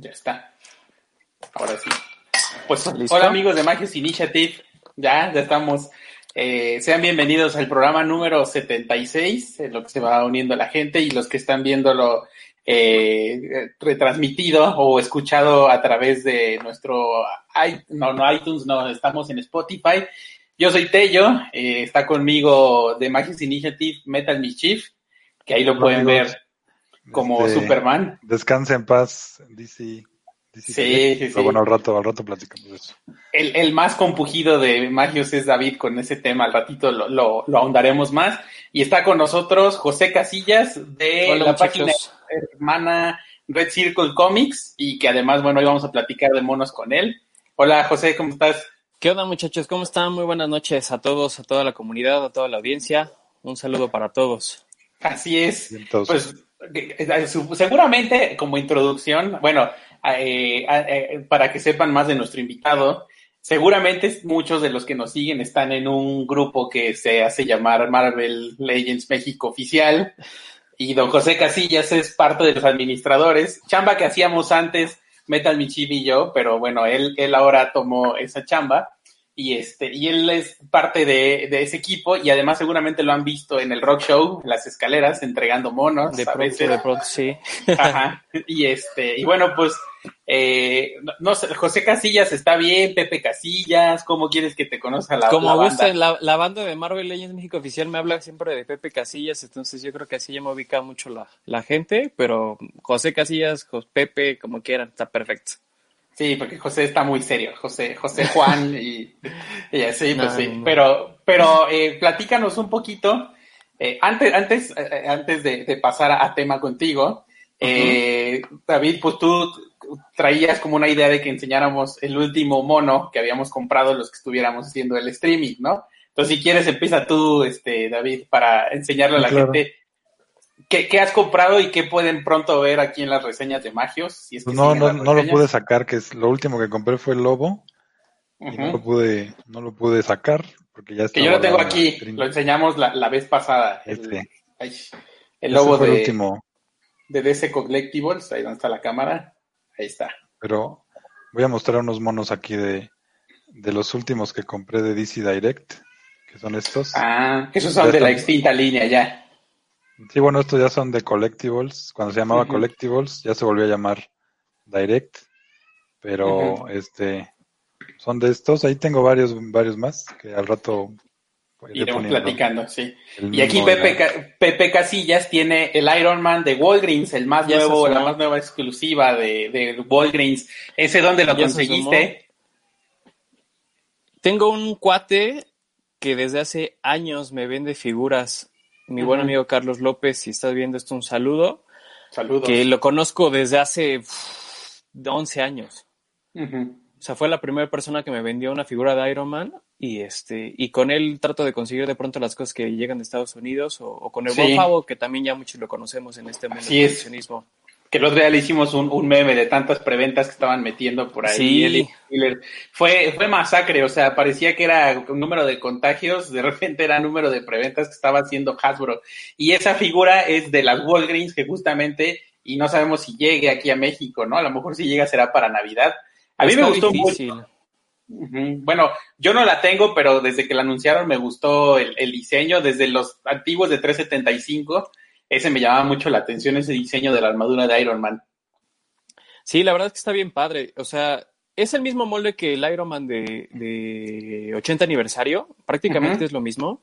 Ya está. Ahora sí. Pues hola amigos de Magios Initiative. Ya, ya estamos. Eh, sean bienvenidos al programa número 76, en lo que se va uniendo la gente y los que están viéndolo eh, retransmitido o escuchado a través de nuestro no, no iTunes, no, estamos en Spotify. Yo soy Tello, eh, está conmigo de Magic Initiative Metal Mischief, que ahí lo pueden ver como Este, Superman. Descansa en paz, DC. DC Sí, sí, sí. Pero bueno, al rato, al rato platicamos de eso. El, el más compugido de Magios es David con ese tema, al ratito lo, lo, lo ahondaremos más. Y está con nosotros José Casillas de Hola, la muchachos. página hermana Red Circle Comics y que además, bueno, hoy vamos a platicar de monos con él. Hola José, ¿cómo estás? ¿Qué onda muchachos? ¿Cómo están? Muy buenas noches a todos, a toda la comunidad, a toda la audiencia. Un saludo para todos. Así es. Bien, todos. Pues seguramente como introducción, bueno, eh, eh, para que sepan más de nuestro invitado, seguramente muchos de los que nos siguen están en un grupo que se hace llamar Marvel Legends México Oficial. Y don José Casillas es parte de los administradores, chamba que hacíamos antes Metal Michibi y yo, pero bueno, él, él ahora tomó esa chamba y este y él es parte de, de ese equipo y además seguramente lo han visto en el rock show, en las escaleras, entregando monos. De a pronto, veces. de pronto, sí. Ajá. Y este, y bueno, pues, eh, no, sé, José Casillas está bien, Pepe Casillas, ¿cómo quieres que te conozca la, Como la banda? gusten, la, la banda de Marvel Legends México Oficial me habla siempre de Pepe Casillas, entonces yo creo que así ya me ubica mucho la, la gente, pero José Casillas, Jos- Pepe, como quieran, está perfecto. Sí, porque José está muy serio, José, José Juan y, y así, pues No, sí. no. Pero, pero eh, platícanos un poquito, eh, antes, antes, eh, antes de, de pasar a, tema contigo, eh, David, pues tú traías como una idea de que enseñáramos el último mono que habíamos comprado los que estuviéramos haciendo el streaming, ¿no? Entonces, si quieres, empieza tú, este, David, para enseñarle a la Claro. gente qué, qué has comprado y qué pueden pronto ver aquí en las reseñas de Magios. Si es que no, no, no lo pude sacar, que es lo último que compré fue el lobo, y no lo pude, no lo pude sacar, porque ya Que yo lo tengo aquí, lo enseñamos la, la vez pasada. El, Este. ay, el logo fue el de, último, de DC Collectibles, ahí donde está la cámara. Ahí está. pero voy a mostrar unos monos aquí de, de los últimos que compré de DC Direct, que son estos. Ah, esos son Ya de la extinta línea ya. Sí, bueno, estos ya son de Collectibles. Cuando se llamaba. Collectibles, ya se volvió a llamar Direct. Pero este son de estos. Ahí tengo varios, varios más que al rato iré Iremos poniendo platicando, sí. Y aquí Pepe, Ca- Pepe Casillas tiene el Iron Man de Walgreens, el más nuevo, la más nueva exclusiva de, de Walgreens. ¿Ese dónde lo conseguiste? Tengo un cuate que desde hace años me vende figuras, mi buen amigo Carlos López, si estás viendo esto, un saludo, Saludos. que lo conozco desde hace uf, 11 años. O sea, fue la primera persona que me vendió una figura de Iron Man y este y con él trato de conseguir de pronto las cosas que llegan de Estados Unidos o, o con el Sí. buen Favo, que también ya muchos lo conocemos en este mundo del es. Que el otro día le hicimos un, un meme de tantas preventas que estaban metiendo por ahí. Sí. El Killer. Fue, fue masacre, o sea, parecía que era un número de contagios, de repente era número de preventas que estaba haciendo Hasbro. Y esa figura es de las Walgreens que justamente, y no sabemos si llegue aquí a México, ¿no? A lo mejor si llega será para Navidad. A mí Está me gustó difícil. mucho. Bueno, yo no la tengo, pero desde que la anunciaron me gustó el, el diseño, desde los antiguos de 375, ese me llamaba mucho la atención, ese diseño de la armadura de Iron Man. Sí, la verdad es que está bien padre. O sea, es el mismo molde que el Iron Man de, de 80 aniversario. Prácticamente es lo mismo.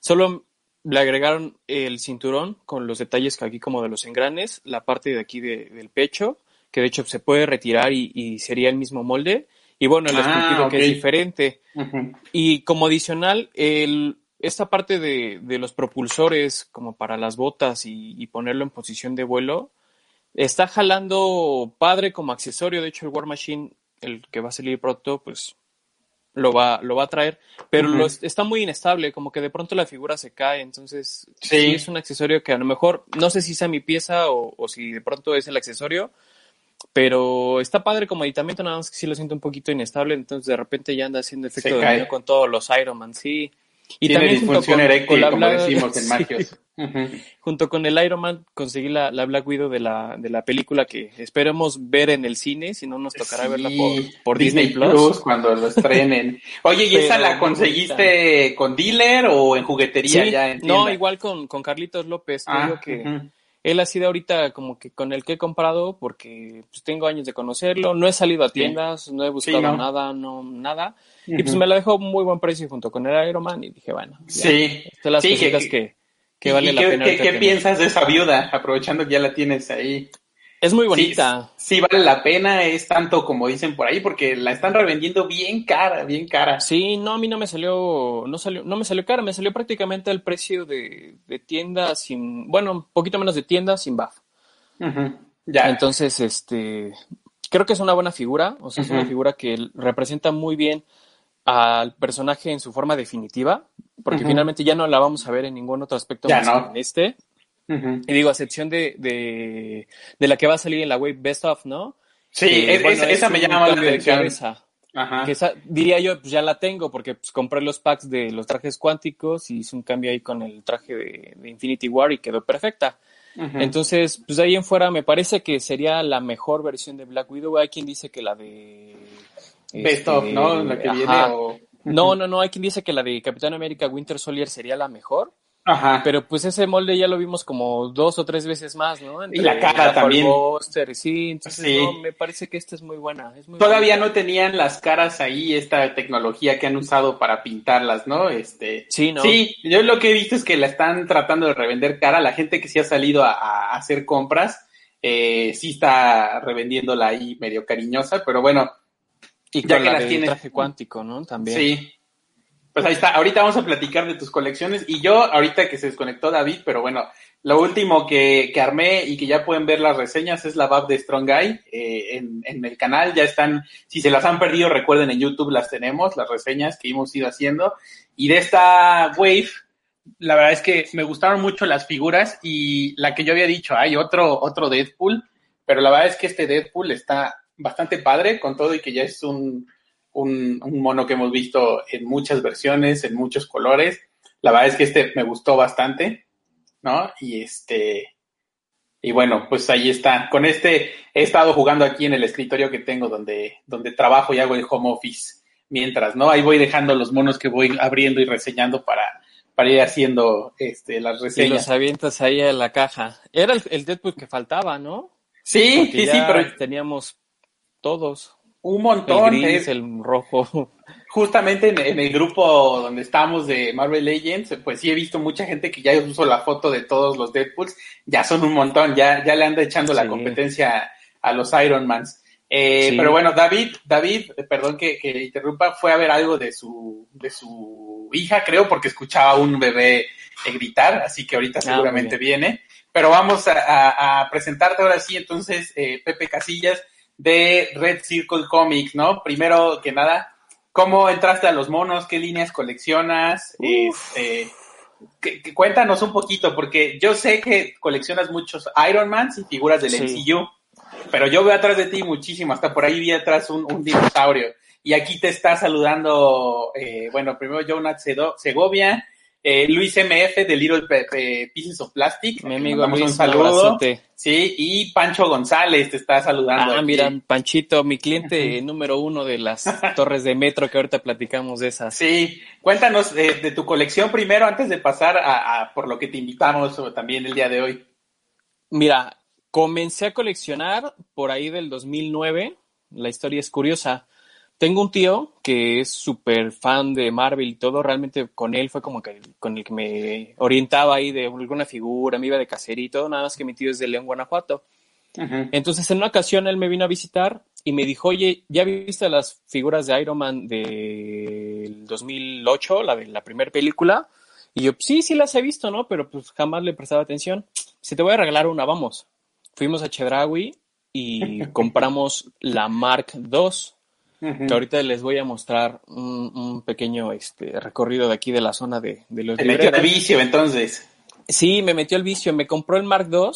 Solo le agregaron el cinturón con los detalles que aquí como de los engranes, la parte de aquí de- del pecho, que de hecho se puede retirar y, y sería el mismo molde. Y bueno, el Ah, esculpido que es diferente. Y como adicional, el, esta parte de, de los propulsores, como para las botas y, y ponerlo en posición de vuelo, Está jalando padre como accesorio. De hecho, el War Machine, el que va a salir pronto, pues lo va, lo va a traer. Pero es- está muy inestable, como que de pronto la figura se cae. Entonces, Sí. sí. es un accesorio que a lo mejor, no sé si sea mi pieza o, o si de pronto es el accesorio. Pero está padre como aditamento, nada más que sí lo siento un poquito inestable. Entonces, de repente ya anda haciendo efecto de con todos los Iron Man, sí. Y Tiene también junto con- eréctil, con la como Black- decimos en sí. Magios. Junto con el Iron Man conseguí la, la Black Widow de la, de la película que esperemos ver en el cine, si no nos tocará Sí, verla por, por Disney, Plus. Plus cuando lo estrenen. Oye, ¿y esa la conseguiste con dealer o en juguetería Sí, ya en no, igual con, con Carlitos López, Ah, que. Él ha sido ahorita como que con el que he comprado porque pues, tengo años de conocerlo, no he salido a Sí. tiendas, no he buscado no. nada, no nada, y pues me la dejó muy buen precio junto con el Iron Man y dije, bueno, ya, Sí. son las Sí, que- que, que ¿Y- vale la qué, pena qué- piensas de esa viuda? Aprovechando que ya la tienes ahí. Es muy bonita. Sí, vale la pena, es tanto como dicen por ahí, porque la están revendiendo bien cara, bien cara. Sí, no, a mí no me salió, no salió, no me salió cara, me salió prácticamente al precio de, de tienda sin, bueno, un poquito menos de tienda sin BAF. Ya. Entonces, este, creo que es una buena figura, o sea, es una figura que representa muy bien al personaje en su forma definitiva, porque finalmente ya no la vamos a ver en ningún otro aspecto Ya más no. que en este. Y digo, a excepción de, de, de la que va a salir en la web Best of, ¿no? Sí, Que, es- bueno, es- esa es me llama la atención. Ajá. Que esa, diría yo, pues ya la tengo porque pues, compré los packs de los trajes cuánticos y hice un cambio ahí con el traje de, de Infinity War y quedó perfecta. Entonces, pues de ahí en fuera me parece que sería la mejor versión de Black Widow. Hay quien dice que la de... Best este, of, ¿no? La que viene o... No, no, no, hay quien dice que la de Capitán América Winter Soldier sería la mejor, Ajá. pero pues ese molde ya lo vimos como dos o tres veces más, ¿no? Y la cara también. Buster, sí, entonces Sí. no, me parece que esta es muy buena. es muy Todavía no tenían las caras ahí, esta tecnología que han usado para pintarlas, ¿no? Este, Sí, ¿no? Sí, yo lo que he visto es que la están tratando de revender cara. La gente que sí ha salido a, a hacer compras, eh, sí está revendiéndola ahí medio cariñosa, pero bueno, Y ya que la las del tienes- traje cuántico, ¿no? También. sí. Pues ahí está. Ahorita vamos a platicar de tus colecciones. Y yo, ahorita que se desconectó David, pero bueno, lo último que, que armé y que ya pueden ver las reseñas es la BAP de Strong Guy eh, en, en el canal. Ya están, si se las han perdido, recuerden en YouTube las tenemos, las reseñas que hemos ido haciendo. Y de esta Wave, la verdad es que me gustaron mucho las figuras y la que yo había dicho, hay otro, otro Deadpool, pero la verdad es que este Deadpool está bastante padre con todo y que ya es un, un, un mono que hemos visto en muchas versiones, en muchos colores. La verdad es que este me gustó bastante, ¿no? Y este, y bueno, pues ahí está. Con este he estado jugando aquí en el escritorio que tengo donde, donde trabajo y hago el home office mientras, ¿no? Ahí voy dejando los monos que voy abriendo y reseñando para, para ir haciendo este, las Y los reseñas. avientas ahí a la caja. Era el, el Deadpool que faltaba, ¿no? Sí, Porque sí, sí, pero teníamos todos. Un El montón. gris, es- el rojo. justamente en, en el grupo donde estamos de Marvel Legends, pues sí he visto mucha gente que ya usó la foto de todos los Deadpools, ya son un montón, ya, ya le anda echando la competencia a los Iron Mans. Eh, Sí. Pero bueno, David, David, eh, perdón que, que interrumpa, fue a ver algo de su, de su hija, creo, porque escuchaba a un bebé eh, gritar, así que ahorita Ah, seguramente viene. Pero vamos a, a- a presentarte ahora sí, entonces, eh, Pepe Casillas de Red Circle Comics, ¿no? Primero que nada, ¿cómo entraste a los monos? ¿Qué líneas coleccionas? Este, que- que cuéntanos un poquito, porque yo sé que coleccionas muchos Iron Mans y figuras del Sí. MCU, pero yo veo atrás de ti muchísimo, hasta por ahí vi atrás un, un dinosaurio. Y aquí te está saludando, eh, bueno, primero Jonathan Segovia, eh, Luis MF de Little Pe- Pe- Pieces of Plastic. Mi amigo Luis, un saludo. Sí, y Pancho González te está saludando. Ah, aquí. mira, Panchito, mi cliente número uno de las torres de metro que ahorita platicamos de esas. Sí, cuéntanos eh, de tu colección primero antes de pasar a, a por lo que te invitamos también el día de hoy. Mira, comencé a coleccionar por ahí del 2009. La historia es curiosa. Tengo un tío que es súper fan de Marvel y todo. Realmente con él fue como que con el que me orientaba ahí de alguna figura, me iba de cacería y todo. Nada más que mi tío es de León, Guanajuato. Entonces, en una ocasión él me vino a visitar y me dijo, oye, ¿ya viste las figuras de Iron Man del 2008, la de la primera película? Y yo, sí, sí las he visto, ¿no? Pero pues jamás le prestaba atención. Si te voy a regalar una, vamos. fuimos a Chedraui y compramos la Mark II, que ahorita les voy a mostrar un, un pequeño este, recorrido de aquí de la zona de, de los Te metió de vicio, entonces. Sí, me metió el vicio. Me compró el Mark II.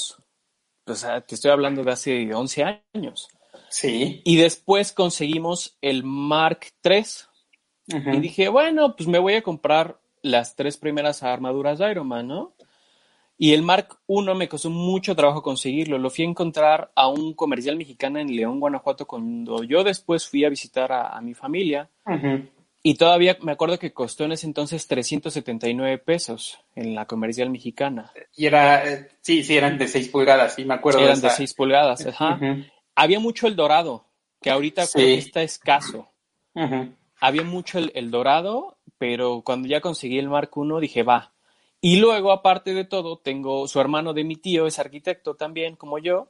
O sea, te estoy hablando de hace 11 años. Sí. Y después conseguimos el Mark III. Y dije, bueno, pues me voy a comprar las tres primeras armaduras de Iron Man, ¿no? Y el Mark I me costó mucho trabajo conseguirlo. Lo fui a encontrar a un comercial mexicano en León, Guanajuato, cuando yo después fui a visitar a, a mi familia. Y todavía me acuerdo que costó en ese entonces 379 pesos en la comercial mexicana. Y era, eh, sí, sí, eran de 6 pulgadas, sí, me acuerdo Eran de de esa. 6 pulgadas, ajá. Había mucho el dorado, que ahorita Sí. está escaso. Había mucho el, el dorado, pero cuando ya conseguí el Mark I dije, va. Y luego, aparte de todo, tengo su hermano de mi tío, es arquitecto también, como yo,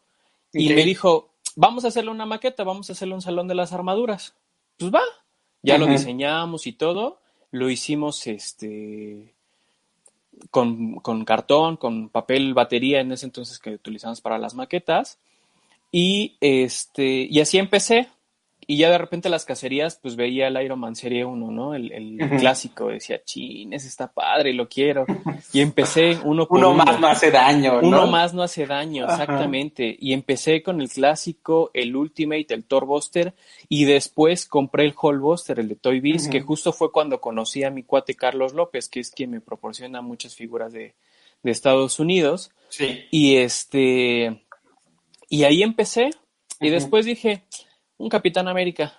y me dijo, vamos a hacerle una maqueta, vamos a hacerle un salón de las armaduras. Pues va. Ya lo diseñamos y todo. Lo hicimos este con, con cartón, con papel batería en ese entonces que utilizamos para las maquetas. Y este, y así empecé. Y ya de repente las cacerías, pues veía el Iron Man Serie 1, ¿no? El, clásico. Decía, chin, ese está padre, lo quiero. Y empecé uno por Uno uno. más no hace daño, ¿no? Uno más no hace daño, Ajá. exactamente. Y empecé con el clásico, el Ultimate, el Thor Buster, y después compré el Hall Buster, el de Toy Biz, que justo fue cuando conocí a mi cuate Carlos López, que es quien me proporciona muchas figuras de, de Estados Unidos. Sí. Y este, y ahí empecé. Y después dije, un Capitán América.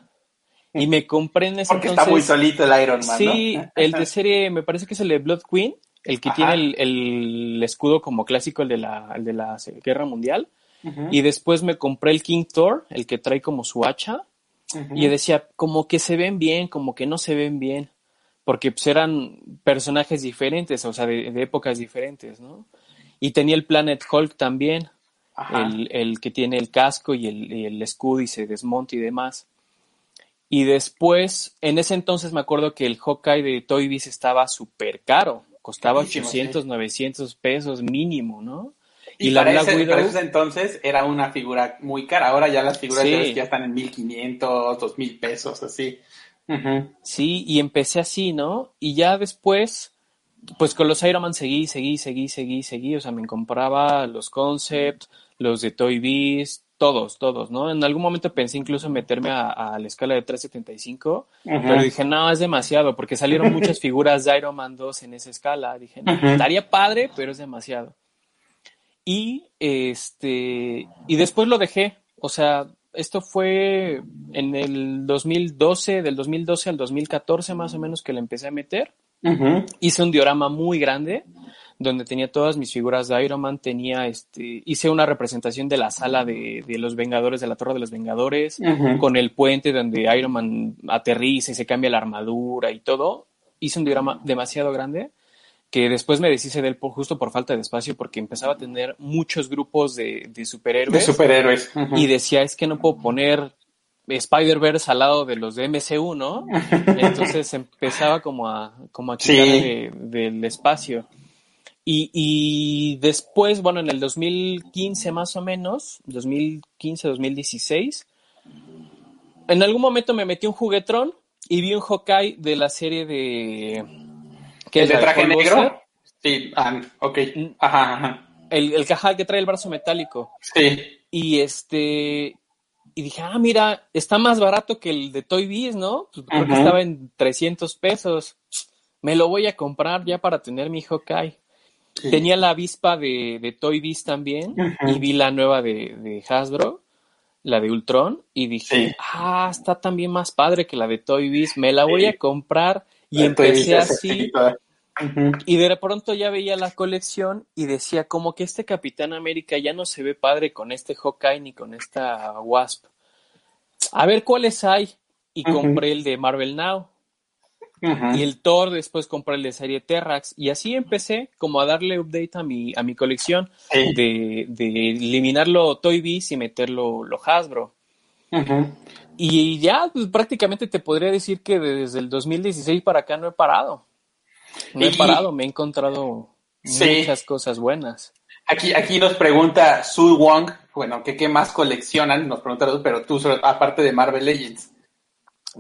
Y me compré en ese Porque entonces. está muy solito el Iron Man, Sí, ¿no? el de serie, me parece que es el de Blood Queen, el que Ajá. tiene el, el escudo como clásico, el de la, el de la Guerra Mundial. Y después me compré el King Thor, el que trae como su hacha. Y decía, como que se ven bien, como que no se ven bien. Porque pues eran personajes diferentes, o sea, de, de épocas diferentes, ¿no? Y tenía el Planet Hulk también. El, el que tiene el casco y el, y el escudo y se desmonta y demás. Y después, en ese entonces me acuerdo que el Hawkeye de Toy Biz estaba súper caro. Costaba Carísimo, 800, 900 pesos mínimo, ¿no? Y, Y, la para, ese, Widow, para ese entonces era una figura muy cara. Ahora ya las figuras Sí. ya ya están en 1500, 2000 pesos, así. Sí, y empecé así, ¿no? Y ya después, pues con los Iron Man seguí, seguí, seguí, seguí, seguí. O sea, me compraba los Concept, los de Toy Biz, todos, todos, ¿no? En algún momento pensé incluso meterme a, a la escala de 375, Ujú. pero dije, no, es demasiado, porque salieron muchas figuras de Iron Man 2 en esa escala. Dije, no, estaría padre, pero es demasiado. Y este, y después lo dejé. O sea, esto fue en el 2012, del 2012 al 2014 más o menos que le empecé a meter. Hice un diorama muy grande donde tenía todas mis figuras de Iron Man, tenía este, hice una representación de la sala de, de los Vengadores, de la Torre de los Vengadores, con el puente donde Iron Man aterriza y se cambia la armadura y todo. Hice un diorama demasiado grande que después me deshice de él por, justo por falta de espacio porque empezaba a tener muchos grupos de, de De superhéroes superhéroes. Ujú. y decía, es que no puedo poner Spider-Verse al lado de los de MCU, ¿no? Entonces empezaba como a, como a Sí. quitar de- del espacio. Y, y después, bueno, en el 2015 más o menos, 2015, 2016, en algún momento me metí un juguetrón y vi un Hawkeye de la serie de... ¿qué ¿El de traje negro? Buster? Sí, ah, ok. Mm. Ajá, ajá. El, el que trae el brazo metálico. Sí. Y este, y dije, ah, mira, está más barato que el de Toy Biz, ¿no? Pues creo que Ajá. estaba en 300 pesos. Me lo voy a comprar ya para tener mi Hawkeye. Sí. Tenía la avispa de, de Toy Biz también y vi la nueva de, de Hasbro, la de Ultron, y dije, Sí. ah, está también más padre que la de Toy Biz, me la voy a comprar. Y empecé así, y de pronto ya veía la colección y decía como que este Capitán América ya no se ve padre con este Hawkeye ni con esta Wasp. A ver cuáles hay. Y compré el de Marvel Now. Y el Thor, después compré el de serie Terrax. Y así empecé como a darle update a mi, a mi colección Sí. de, de eliminarlo Toy Biz y meterlo lo Hasbro. Y ya pues, prácticamente te podría decir que desde el 2016 para acá no he parado. No he parado, me he encontrado Sí. muchas cosas buenas. Aquí, aquí nos pregunta Su Wong, bueno, que qué más coleccionan, nos pregunta, pero tú, aparte de Marvel Legends.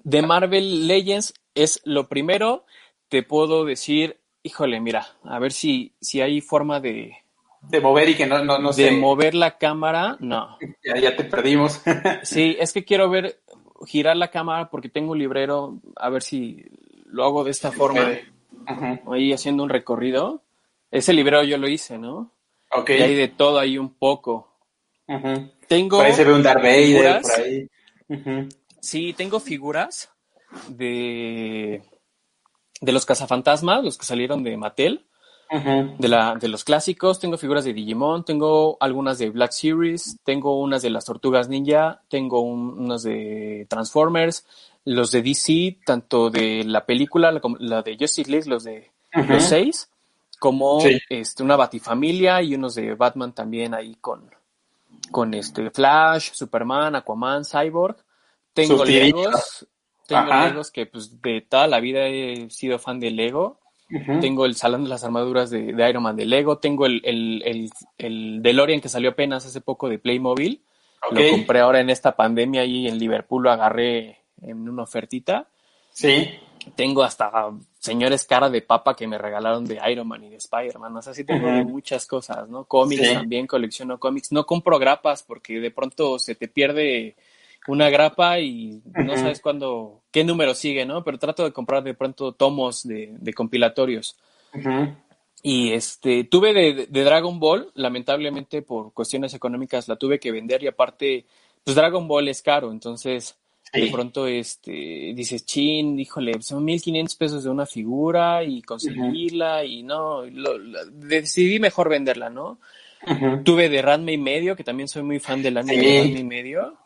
De Marvel Legends es lo primero, te puedo decir, híjole, mira, a ver si, si hay forma de... De mover y que no, no, no De mover la cámara, no. Ya, ya te perdimos. sí, es que quiero ver, girar la cámara porque tengo un librero, a ver si lo hago de esta forma. Ahí haciendo un recorrido. Ese librero yo lo hice, ¿no? Ok. Y hay de todo ahí un poco. Tengo. Por ahí se ve un Darth Vader, por ahí. Sí, tengo figuras de. de los cazafantasmas, los que salieron de Mattel. de, la, de los clásicos, tengo figuras de Digimon, tengo algunas de Black Series, tengo unas de las Tortugas Ninja, tengo unas de Transformers, los de DC, tanto de la película, la, de Justice League, los de los seis, como este, una Batifamilia y unos de Batman también ahí con, con este Flash, Superman, Aquaman, Cyborg. Tengo Legos, tengo Legos que pues de toda la vida he sido fan de Lego. Tengo el Salón de las Armaduras de, Iron Man de Lego. Tengo el, el, el, DeLorean que salió apenas hace poco de Playmobil. Lo compré ahora en esta pandemia y en Liverpool lo agarré en una ofertita. Sí. Tengo hasta señores cara de papa que me regalaron de Iron Man y de Spider-Man. O sea, sí tengo muchas cosas, ¿no? Cómics también, colecciono cómics. No compro grapas porque de pronto se te pierde una grapa y no sabes cuándo, qué número sigue, ¿no? Pero trato de comprar de pronto tomos de, compilatorios. Y este, tuve de, de, Dragon Ball, lamentablemente por cuestiones económicas la tuve que vender y aparte, pues Dragon Ball es caro, entonces de pronto este, dices, chin, híjole, son 1500 pesos de una figura y conseguirla y no, decidí mejor venderla, ¿no? Tuve de Ranma y medio, que también soy muy fan del anime de Ranma y medio,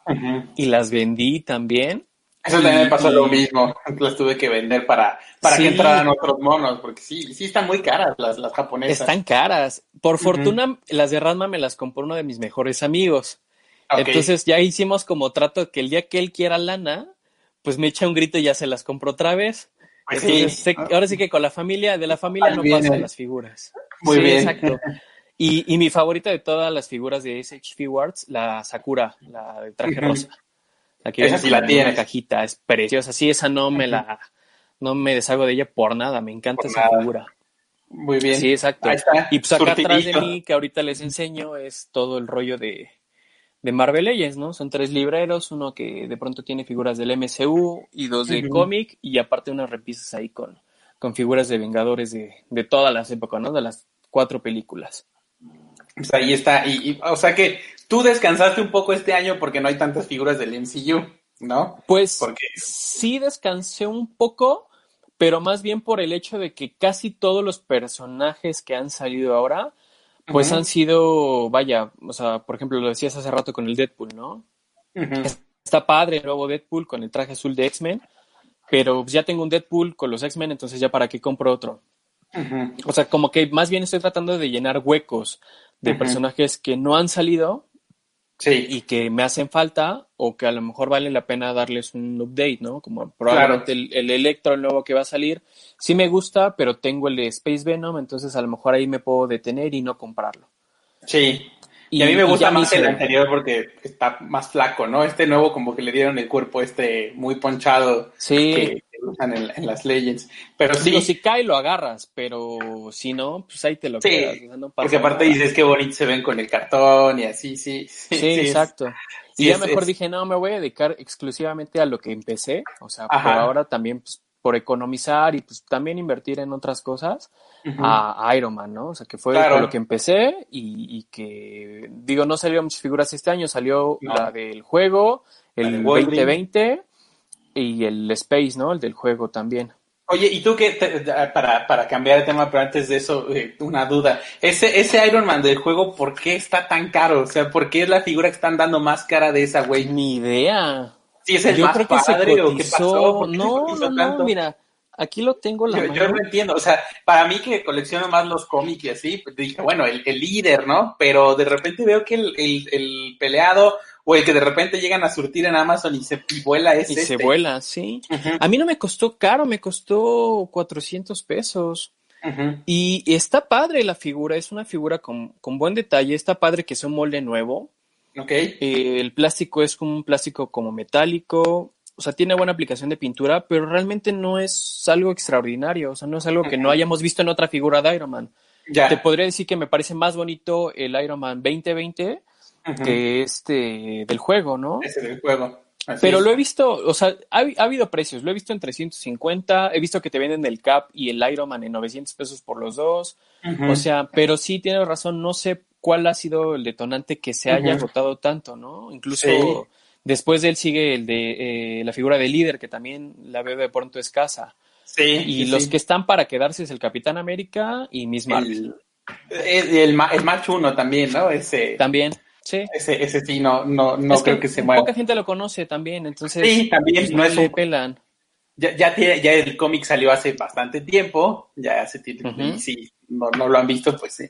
y las vendí también. Eso también me pasó lo mismo, las tuve que vender para, para que entraran otros monos, porque sí, sí están muy caras las, las japonesas. Están caras. Por fortuna, las de Ranma me las compró uno de mis mejores amigos. Entonces ya hicimos como trato que el día que él quiera lana, pues me echa un grito y ya se las compro otra vez. Pues ahora sí que con la familia, de la familia no pasan las figuras. Muy bien. Exacto. Y, y, mi favorita de todas las figuras de SH Figuarts, la Sakura, la de traje rosa. La que esa sí la tiene. Una cajita, es preciosa. Sí, esa no me la, no me deshago de ella por nada. Me encanta esa figura. Muy bien. Sí, exacto. Y pues acá atrás de mí, que ahorita les enseño, es todo el rollo de, de Marvel Legends, ¿no? Son tres libreros, uno que de pronto tiene figuras del MCU y dos de cómic y aparte unas repisas ahí con, con figuras de Vengadores de, de todas las épocas, ¿no? De las cuatro películas. Pues ahí está, y, o sea que tú descansaste un poco este año porque no hay tantas figuras del MCU, ¿no? Pues sí descansé un poco, pero más bien por el hecho de que casi todos los personajes que han salido ahora pues han sido, vaya, o sea, por ejemplo, lo decías hace rato con el Deadpool, ¿no? Está padre el nuevo Deadpool con el traje azul de X-Men, pero ya tengo un Deadpool con los X-Men, entonces ya para qué compro otro. O sea, como que más bien estoy tratando de llenar huecos de personajes que no han salido Sí. Y que me hacen falta o que a lo mejor vale la pena darles un update, ¿no? Como probablemente el, el, Electro, el nuevo que va a salir, sí me gusta, pero tengo el de Space Venom, entonces a lo mejor ahí me puedo detener y no comprarlo. Sí. Y, a mí me gusta más el anterior porque está más flaco, ¿no? Este nuevo como que le dieron el cuerpo este muy ponchado. Sí en, las Legends. Pero sí. Digo, si cae lo agarras, pero si no, pues ahí te lo quedas. porque aparte dices que bonito se ven con el cartón y así, sí. Sí, exacto. y ya mejor dije, no, me voy a dedicar exclusivamente a lo que empecé. O sea, por ahora también pues, por economizar y pues también invertir en otras cosas a, Iron Man, ¿no? O sea, que fue lo que empecé y, que, digo, no salieron muchas figuras este año, salió la del juego, el 2020 y el Space, ¿no? El del juego también. Oye, ¿y tú qué, para, para cambiar de tema, pero antes de eso, eh, una duda. Ese, ese Iron Man del juego, ¿por qué está tan caro? O sea, ¿por qué es la figura que están dando más cara de esa, güey? Ni idea. Sí, es el Yo más creo que padre, ¿o qué pasó? No, no, no, mira, aquí lo tengo la yo, yo, no entiendo, o sea, para mí que colecciono más los cómics y así, pues dije, bueno, el, el líder, ¿no? Pero de repente veo que el, el, el peleado o el que de repente llegan a surtir en Amazon y se vuela ese. Y se vuela, sí. A mí no me costó caro, me costó 400 pesos. Ujú. Y está padre la figura, es una figura con, con buen detalle, está padre que es un molde nuevo. Ok. Eh, el plástico es como un plástico como metálico, o sea, tiene buena aplicación de pintura, pero realmente no es algo extraordinario, o sea, no es algo que no hayamos visto en otra figura de Iron Man. Ya. Te podría decir que me parece más bonito el Iron Man 2020 Ujú. que este del juego, ¿no? Ese del juego. Así Pero es. lo he visto, o sea, ha, ha habido precios, lo he visto en 350, he visto que te venden el Cap y el Iron Man en 900 pesos por los dos, o sea, pero sí tienes razón, no sé cuál ha sido el detonante que se haya Ujú. agotado tanto, ¿no? Incluso Sí. después de él sigue el de eh, la figura de líder, que también la veo de pronto escasa. sí, Y sí, los sí. que están para quedarse es el Capitán América y Miss Marvel. El, el, el, el match 1 también, ¿no? Ese, También, sí. ese, ese sí, no, no, no Es creo que, se mueva. Poca gente lo conoce también, entonces Sí, también, no es le un- pelan. Ya, ya, tiene, ya el cómic salió hace bastante tiempo, ya hace tiempo, Ujú. y si no, no lo han visto, pues sí.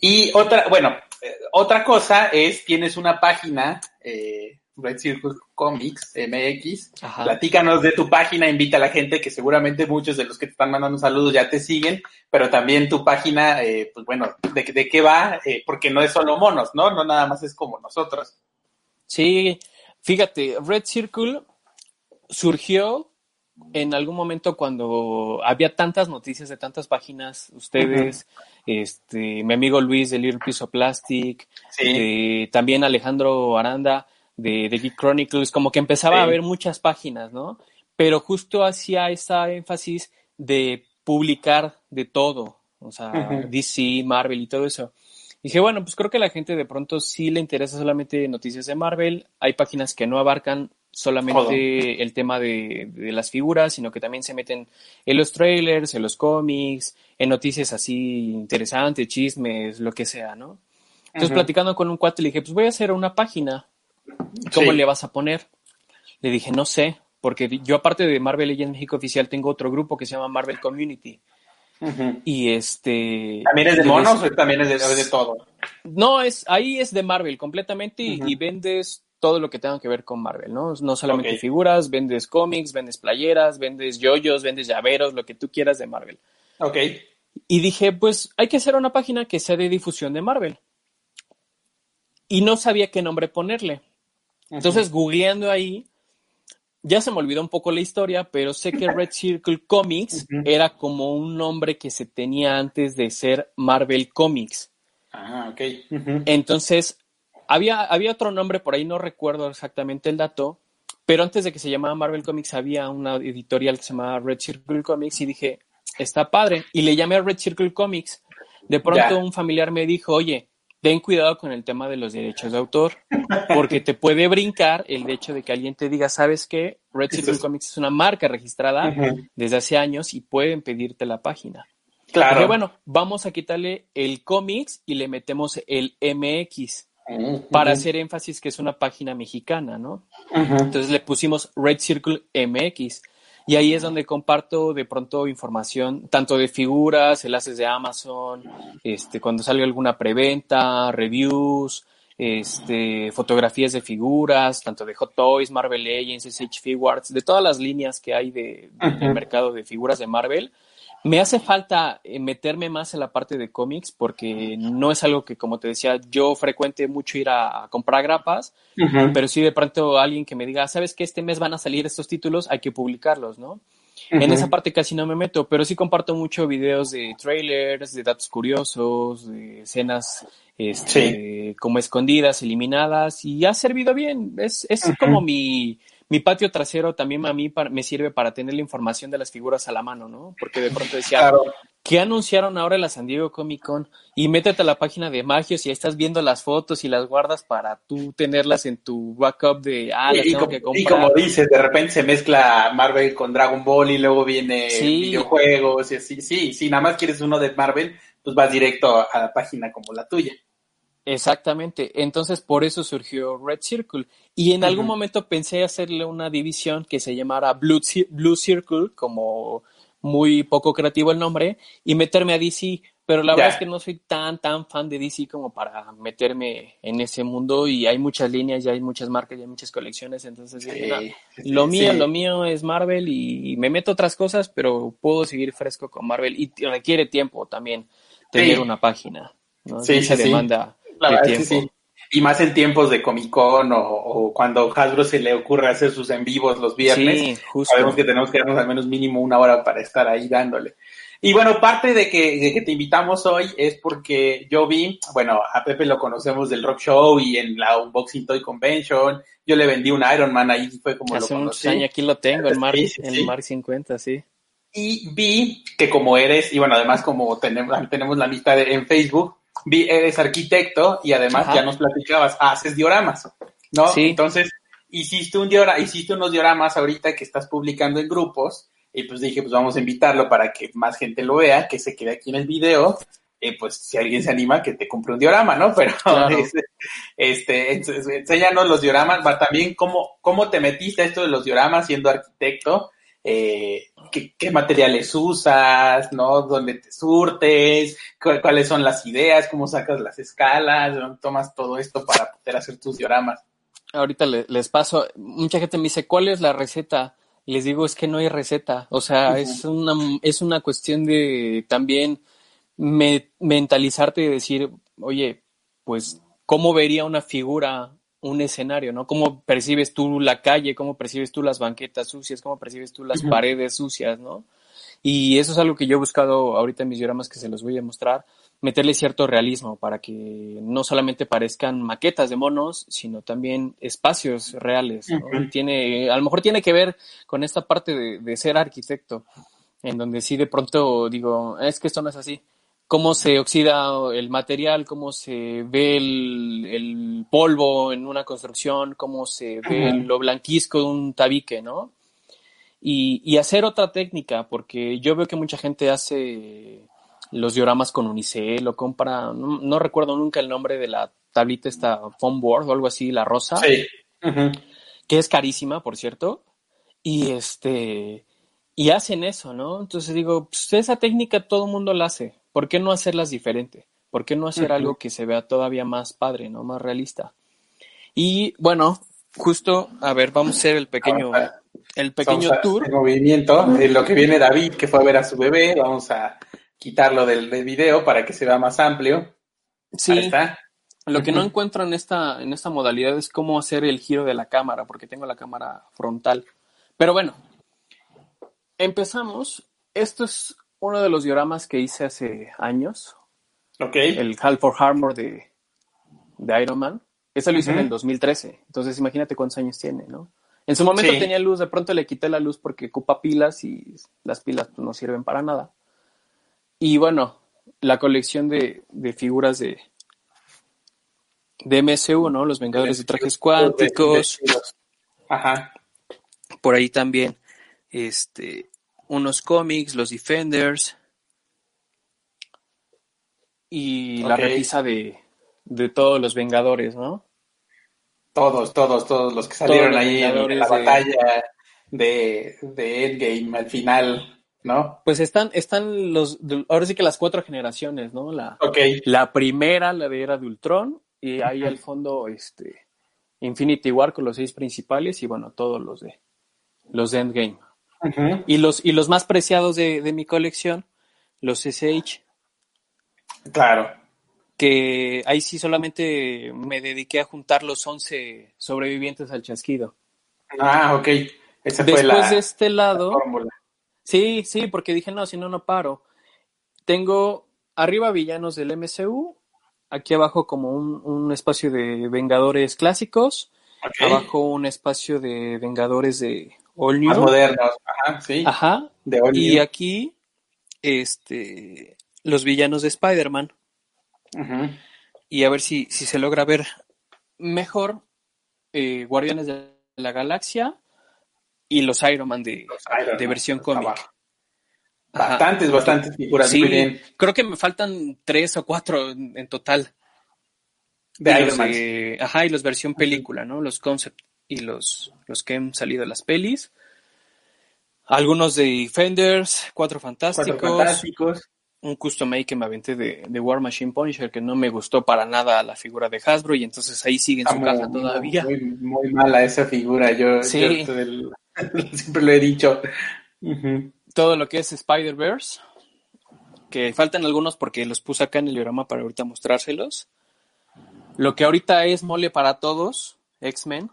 Y otra, bueno, eh, otra cosa es, tienes una página, eh, Red Circle Comics, MX, Ajá. platícanos de tu página, invita a la gente, que seguramente muchos de los que te están mandando saludos ya te siguen, pero también tu página, eh, pues bueno, ¿de, de qué va? Eh, porque no es solo monos, ¿no? No nada más es como nosotros. Sí, fíjate, Red Circle surgió en algún momento cuando había tantas noticias de tantas páginas, ustedes, este, mi amigo Luis de Little Piece of Plastic, Sí, de- también Alejandro Aranda de, de Geek Chronicles, como que empezaba Sí. a haber muchas páginas, ¿no? Pero justo hacía esa énfasis de publicar de todo, o sea, Ujú. DC, Marvel y todo eso. Dije, bueno, pues creo que a la gente de pronto sí le interesa solamente noticias de Marvel. Hay páginas que no abarcan solamente el tema de, de las figuras, sino que también se meten en los trailers, en los cómics, en noticias así interesantes, chismes, lo que sea, ¿no? Entonces, Ujú. platicando con un cuate, le dije, pues voy a hacer una página. ¿Cómo Sí. le vas a poner? Le dije, no sé, porque yo aparte de Marvel Legends México Oficial tengo otro grupo que se llama Marvel Community. Y este... ¿También es de monos o también es de, es de todo? No, es, ahí es de Marvel completamente y, vendes todo lo que tenga que ver con Marvel, ¿no? No solamente figuras, vendes cómics, vendes playeras, vendes yoyos, vendes llaveros, lo que tú quieras de Marvel. Ok. Y dije, pues hay que hacer una página que sea de difusión de Marvel. Y no sabía qué nombre ponerle. Entonces, googleando ahí, ya se me olvidó un poco la historia, pero sé que Red Circle Comics era como un nombre que se tenía antes de ser Marvel Comics. Ah, ok. Entonces, había, había otro nombre por ahí, no recuerdo exactamente el dato, pero antes de que se llamara Marvel Comics había una editorial que se llamaba Red Circle Comics y dije, está padre. Y le llamé a Red Circle Comics. De pronto Ya. un familiar me dijo, oye, ten cuidado con el tema de los derechos de autor, porque te puede brincar el hecho de que alguien te diga, ¿sabes qué? Red Circle es- Comics es una marca registrada desde hace años y pueden pedirte la página. Claro. Dije, bueno, vamos a quitarle el comics y le metemos el MX para hacer énfasis que es una página mexicana, ¿no? Entonces le pusimos Red Circle MX y ahí es donde comparto de pronto información tanto de figuras, enlaces de Amazon, este, cuando salga alguna preventa, reviews, este, fotografías de figuras, tanto de Hot Toys, Marvel Legends, SH Figuarts, de todas las líneas que hay de, de- del mercado de figuras de Marvel. Me hace falta eh, meterme más en la parte de cómics porque no es algo que, como te decía, yo frecuente mucho ir a, a comprar grapas, pero sí de pronto alguien que me diga, ¿sabes que Este mes van a salir estos títulos, hay que publicarlos, ¿no? En esa parte casi no me meto, pero sí comparto mucho videos de trailers, de datos curiosos, de escenas este, como escondidas, eliminadas, y ha servido bien. Es, es como mi, mi patio trasero también a mí para- me sirve para tener la información de las figuras a la mano, ¿no? Porque de pronto decía, Claro. ¿qué anunciaron ahora en la San Diego Comic Con? Y métete a la página de Magios y ahí estás viendo las fotos y las guardas para tú tenerlas en tu backup de, ah, las y, y tengo como, que y comprar. como dices, de repente se mezcla Marvel con Dragon Ball y luego viene Sí. videojuegos y así. Sí, si nada más quieres uno de Marvel, pues vas directo a la página como la tuya. Exactamente. Entonces, por eso surgió Red Circle. Y en algún momento pensé hacerle una división que se llamara Blue, Cir- Blue Circle, como muy poco creativo el nombre, y meterme a DC. pero la verdad es que no soy tan, tan fan de DC como para meterme en ese mundo y hay muchas líneas, ya hay muchas marcas, ya hay muchas colecciones, entonces dije, "No, Sí, lo mío, sí. lo mío es Marvel y me meto otras cosas, pero puedo seguir fresco con Marvel y requiere tiempo también tener una página, ¿no? Sí, sí. demanda La verdad tiempo. sí. Y más en tiempos de Comic Con o, o cuando Hasbro se le ocurre hacer sus en vivos los viernes. Sí, justo. Sabemos que tenemos que darnos al menos mínimo una hora para estar ahí dándole. Y bueno, parte de que, de que te invitamos hoy es porque yo vi, bueno, a Pepe lo conocemos del Rock Show y en la Unboxing Toy Convention. Yo le vendí un Iron Man, ahí fue como Hace lo conocí. años aquí lo tengo, el Mark, Sí, sí, el sí. Mark 50, sí. Y vi que como eres, y bueno, además como tenemos, tenemos la amistad en Facebook, vi, eres arquitecto y además Ajá. ya nos platicabas, haces dioramas, ¿no? Sí. Entonces, hiciste un diora, hiciste unos dioramas ahorita que estás publicando en grupos, y pues dije, pues vamos a invitarlo para que más gente lo vea, que se quede aquí en el video, eh, pues si alguien se anima, que te compre un diorama, ¿no? Pero, Claro. este, este, enséñanos los dioramas, va también cómo, cómo te metiste a esto de los dioramas siendo arquitecto, eh, qué, qué materiales usas, ¿no? ¿Dónde te surtes? cu- ¿Cuáles son las ideas? ¿Cómo sacas las escalas? ¿Dónde tomas todo esto para poder hacer tus dioramas? Ahorita le- les paso, mucha gente me dice, ¿cuál es la receta? Y les digo, es que no hay receta. O sea, es una, es una cuestión de también me- mentalizarte y decir, oye, pues, ¿cómo vería una figura un escenario, ¿no? ¿Cómo percibes tú la calle? ¿Cómo percibes tú las banquetas sucias? ¿Cómo percibes tú las paredes sucias, ¿no? Y eso es algo que yo he buscado ahorita en mis dioramas que se los voy a mostrar, meterle cierto realismo para que no solamente parezcan maquetas de monos, sino también espacios reales. Tiene, a lo mejor tiene que ver con esta parte de, de ser arquitecto, en donde sí de pronto digo, es que esto no es así. Cómo se oxida el material, cómo se ve el, el polvo en una construcción, cómo se ve lo blanquisco de un tabique, ¿no? y, y hacer otra técnica, porque yo veo que mucha gente hace los dioramas con unicel o compra, no, no recuerdo nunca el nombre de la tablita esta foam board o algo así, la rosa, Sí. Que es carísima, por cierto, y este y hacen eso, ¿no? Entonces digo, pues esa técnica todo el mundo la hace, ¿por qué no hacerlas diferente? ¿Por qué no hacer Ujú. algo que se vea todavía más padre, ¿no? Más Y bueno, justo, a ver, vamos a hacer el pequeño, el pequeño tour. En movimiento, en lo que viene David, que fue a ver a su bebé, vamos a quitarlo del, del video para que se vea más amplio. Sí, Ahí está. Lo que no encuentro en esta, en esta modalidad es cómo hacer el giro de la cámara, porque tengo la cámara frontal. Pero bueno, empezamos. Esto es uno de los dioramas que hice hace años, Ok. el Halford Armor de, de Iron Man. Ese lo hice en el 2013, entonces imagínate cuántos años tiene, ¿no? En su momento Sí. tenía luz, de pronto le quité la luz porque ocupa pilas y las pilas pues, no sirven para nada. Y bueno, la colección de, de figuras de, de MSU, ¿no? Los Vengadores de Trajes Cuánticos, Ajá. por ahí también este, unos cómics, los Defenders y la Ok. repisa de, de todos los Vengadores, ¿no? Todos, todos, todos los que salieron los ahí en, la batalla de, de Endgame al final, ¿no? Pues están, están los, ahora sí que las cuatro generaciones, ¿no? La, la primera, la de Era de Ultron, y ahí al fondo, este, Infinity War con los seis principales y bueno, todos los de, los de Endgame. Y los, y los más preciados de, de mi colección, los SH, Claro. que ahí sí solamente me dediqué a juntar los 11 sobrevivientes al chasquido. Ah, ok. Esa fue Después la, de este la lado, sí, sí, porque dije, no, si no, no paro. Tengo arriba villanos del MCU, aquí abajo como un, un espacio de Vengadores clásicos, abajo un espacio de Vengadores de All Más. Ajá, sí. Ajá. De All Y New. aquí, este, los villanos de Spider-Man. Y a ver si, si se logra ver mejor eh, Guardianes de la Galaxia y los Iron Man de, Iron de Man, versión cómic. Ajá. Bastantes, bastantes figuras. Sí, Muy bien. creo que me faltan tres o cuatro en, en total. De Y Iron los, Man. eh, ajá, y los versión película, ¿no? Los concept y los, los que han salido de las pelis. Algunos de Defenders, Cuatro Cuatro Fantásticos. un custom make que me aventé de, de, War Machine Punisher que no me gustó para nada la figura de Hasbro y entonces ahí sigue en su caja todavía. Muy, muy, mala esa figura, yo, Sí. yo del- siempre lo he dicho. Todo lo que es Spider-Verse, que faltan algunos porque los puse acá en el diorama para ahorita mostrárselos. Lo que ahorita es mole para todos, X-Men.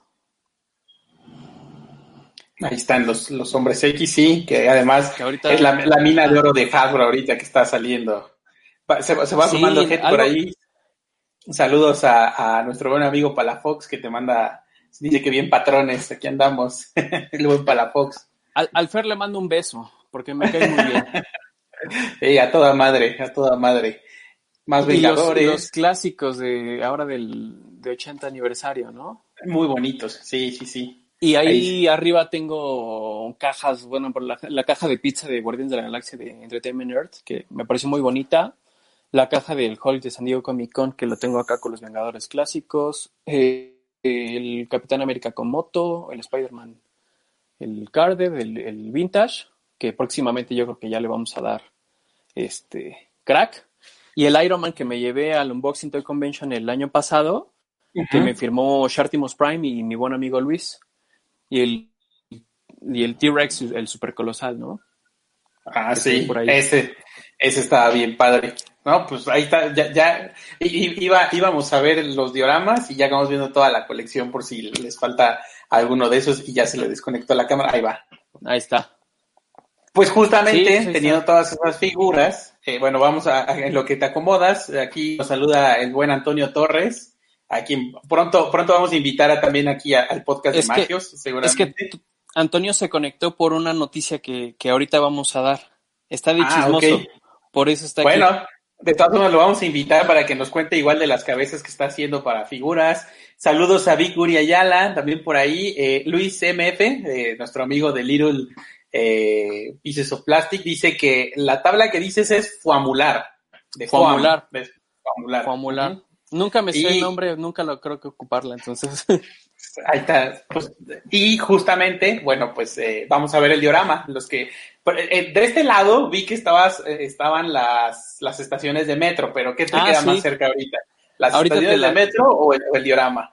Ahí están los, los hombres X, sí, que además Que ahorita- es la, la mina de oro de Hasbro ahorita que está saliendo. Se, se va Sí, sumando gente por ahí. Saludos a, a nuestro buen amigo Palafox que te manda, dice que bien patrones, aquí andamos, el buen Palafox. Al, al Fer le mando un beso, porque me cae muy bien. Sí, a toda madre, a toda madre. Más y los, Vengadores, los clásicos de ahora del de 80 aniversario, ¿no? muy bonitos, sí, sí, sí. Y ahí, Ahí arriba tengo cajas, bueno, por la, la caja de pizza de Guardians de la Galaxia de Entertainment Earth, que me pareció muy bonita. La caja del Hulk de San Diego Comic Con, que lo tengo acá con los Vengadores clásicos. Eh, el Capitán América con moto, el Spider-Man, el Carded, el, el Vintage, que próximamente yo creo que ya le vamos a dar este crack. Y el Iron Man que me llevé al Unboxing Toy Convention el año pasado, que me firmó Shartimus Prime y mi buen amigo Luis. Y el, y el T-Rex, el super colosal, ¿no? Ah, que sí, por ahí. ese, ese estaba bien padre. No, pues ahí está, ya, ya iba, íbamos a ver los dioramas y ya vamos viendo toda la colección por si les falta alguno de esos y ya se le desconectó la cámara. Ahí va. Ahí está. Pues justamente, Sí, sí, teniendo sí. todas esas figuras, eh, bueno, vamos a, a- en lo que te acomodas. Aquí nos saluda el buen Antonio Torres, a quien pronto, pronto vamos a invitar a- también aquí a- al podcast Es de que- Magios, Es seguramente. que t- Antonio se conectó por una noticia que, que ahorita vamos a dar. Está de Ah, chismoso. Por eso está Bueno, aquí. de todas formas lo vamos a invitar para que nos cuente igual de las cabezas que está haciendo para figuras. Saludos a Vic Uri Ayala, también por ahí. Eh, Luis MF, eh, nuestro amigo de Little eh, Pieces of Plastic, dice que la tabla que dices es Fuamular. De Fuam, Fuamular. de Fuamular. Formular. Nunca me sé Y- el nombre, nunca lo creo que ocuparla, entonces. Ahí está. Pues, y justamente, bueno, pues eh, vamos a ver el diorama. Los que por- eh, de este lado vi que estabas, eh, estaban las, las estaciones de metro, pero ¿qué te Ah, queda sí. más cerca ahorita? ¿Las Ahorita estaciones la- de metro o el, o el diorama?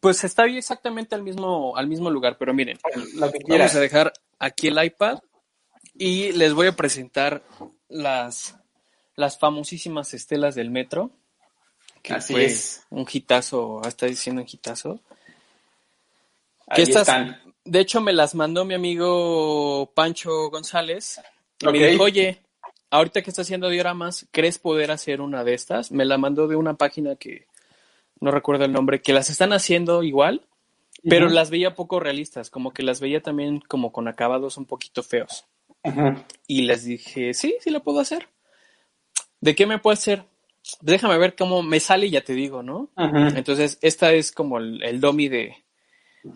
pues está exactamente al mismo, al mismo lugar, pero miren, Lo que vamos a dejar aquí el iPad y les voy a presentar las, las famosísimas estelas del metro. Que Así fue es. un hitazo, está diciendo un hitazo. Ahí que estas- están. De hecho, me las mandó mi amigo Pancho González. Y me dijo, oye, ahorita que estás haciendo dioramas, ¿crees poder hacer una de estas? Me la mandó de una página que no recuerdo el nombre, que las están haciendo igual, pero las veía poco realistas, como que las veía también como con acabados un poquito feos. Y les dije, sí, sí la puedo hacer. ¿De qué me puede hacer? Déjame ver cómo me sale y ya te digo, ¿no? Entonces, esta es como el, el domi de,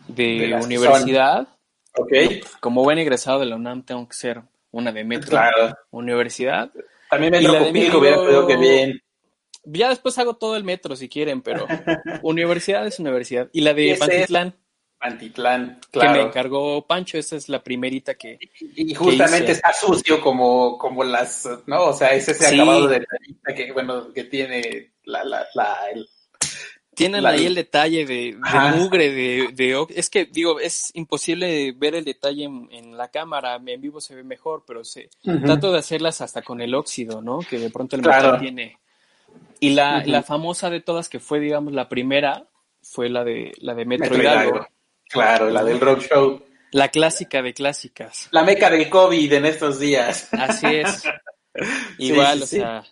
de, De universidad. Ok, Como buen egresado de la UNAM, tengo que ser una de metro, claro. universidad. También Y la de hubiera pedido que bien. Ya después hago todo el metro si quieren, pero universidad es universidad. Y la de es- Pantitlán, Antitlán, que me claro. encargó Pancho, esta es la primerita que... Y justamente está sucio como, como las, ¿no? O sea, es ese Sí. acabado de tallita que, bueno, que tiene la, la, la, el- Tienen La- ahí el detalle de, mugre, de, de... Es que, digo, es imposible ver el detalle en, en la cámara, en vivo se ve mejor, pero se, trato de hacerlas hasta con el óxido, ¿no? Que de pronto el Claro. metal tiene. Y la, la famosa de todas, que fue, digamos, la primera, fue la de, la de Metro, Metro Hidalgo. Hidalgo. Claro, la del rock show. La clásica de clásicas. La meca del COVID en estos días. Así es. Igual, sí, o sea,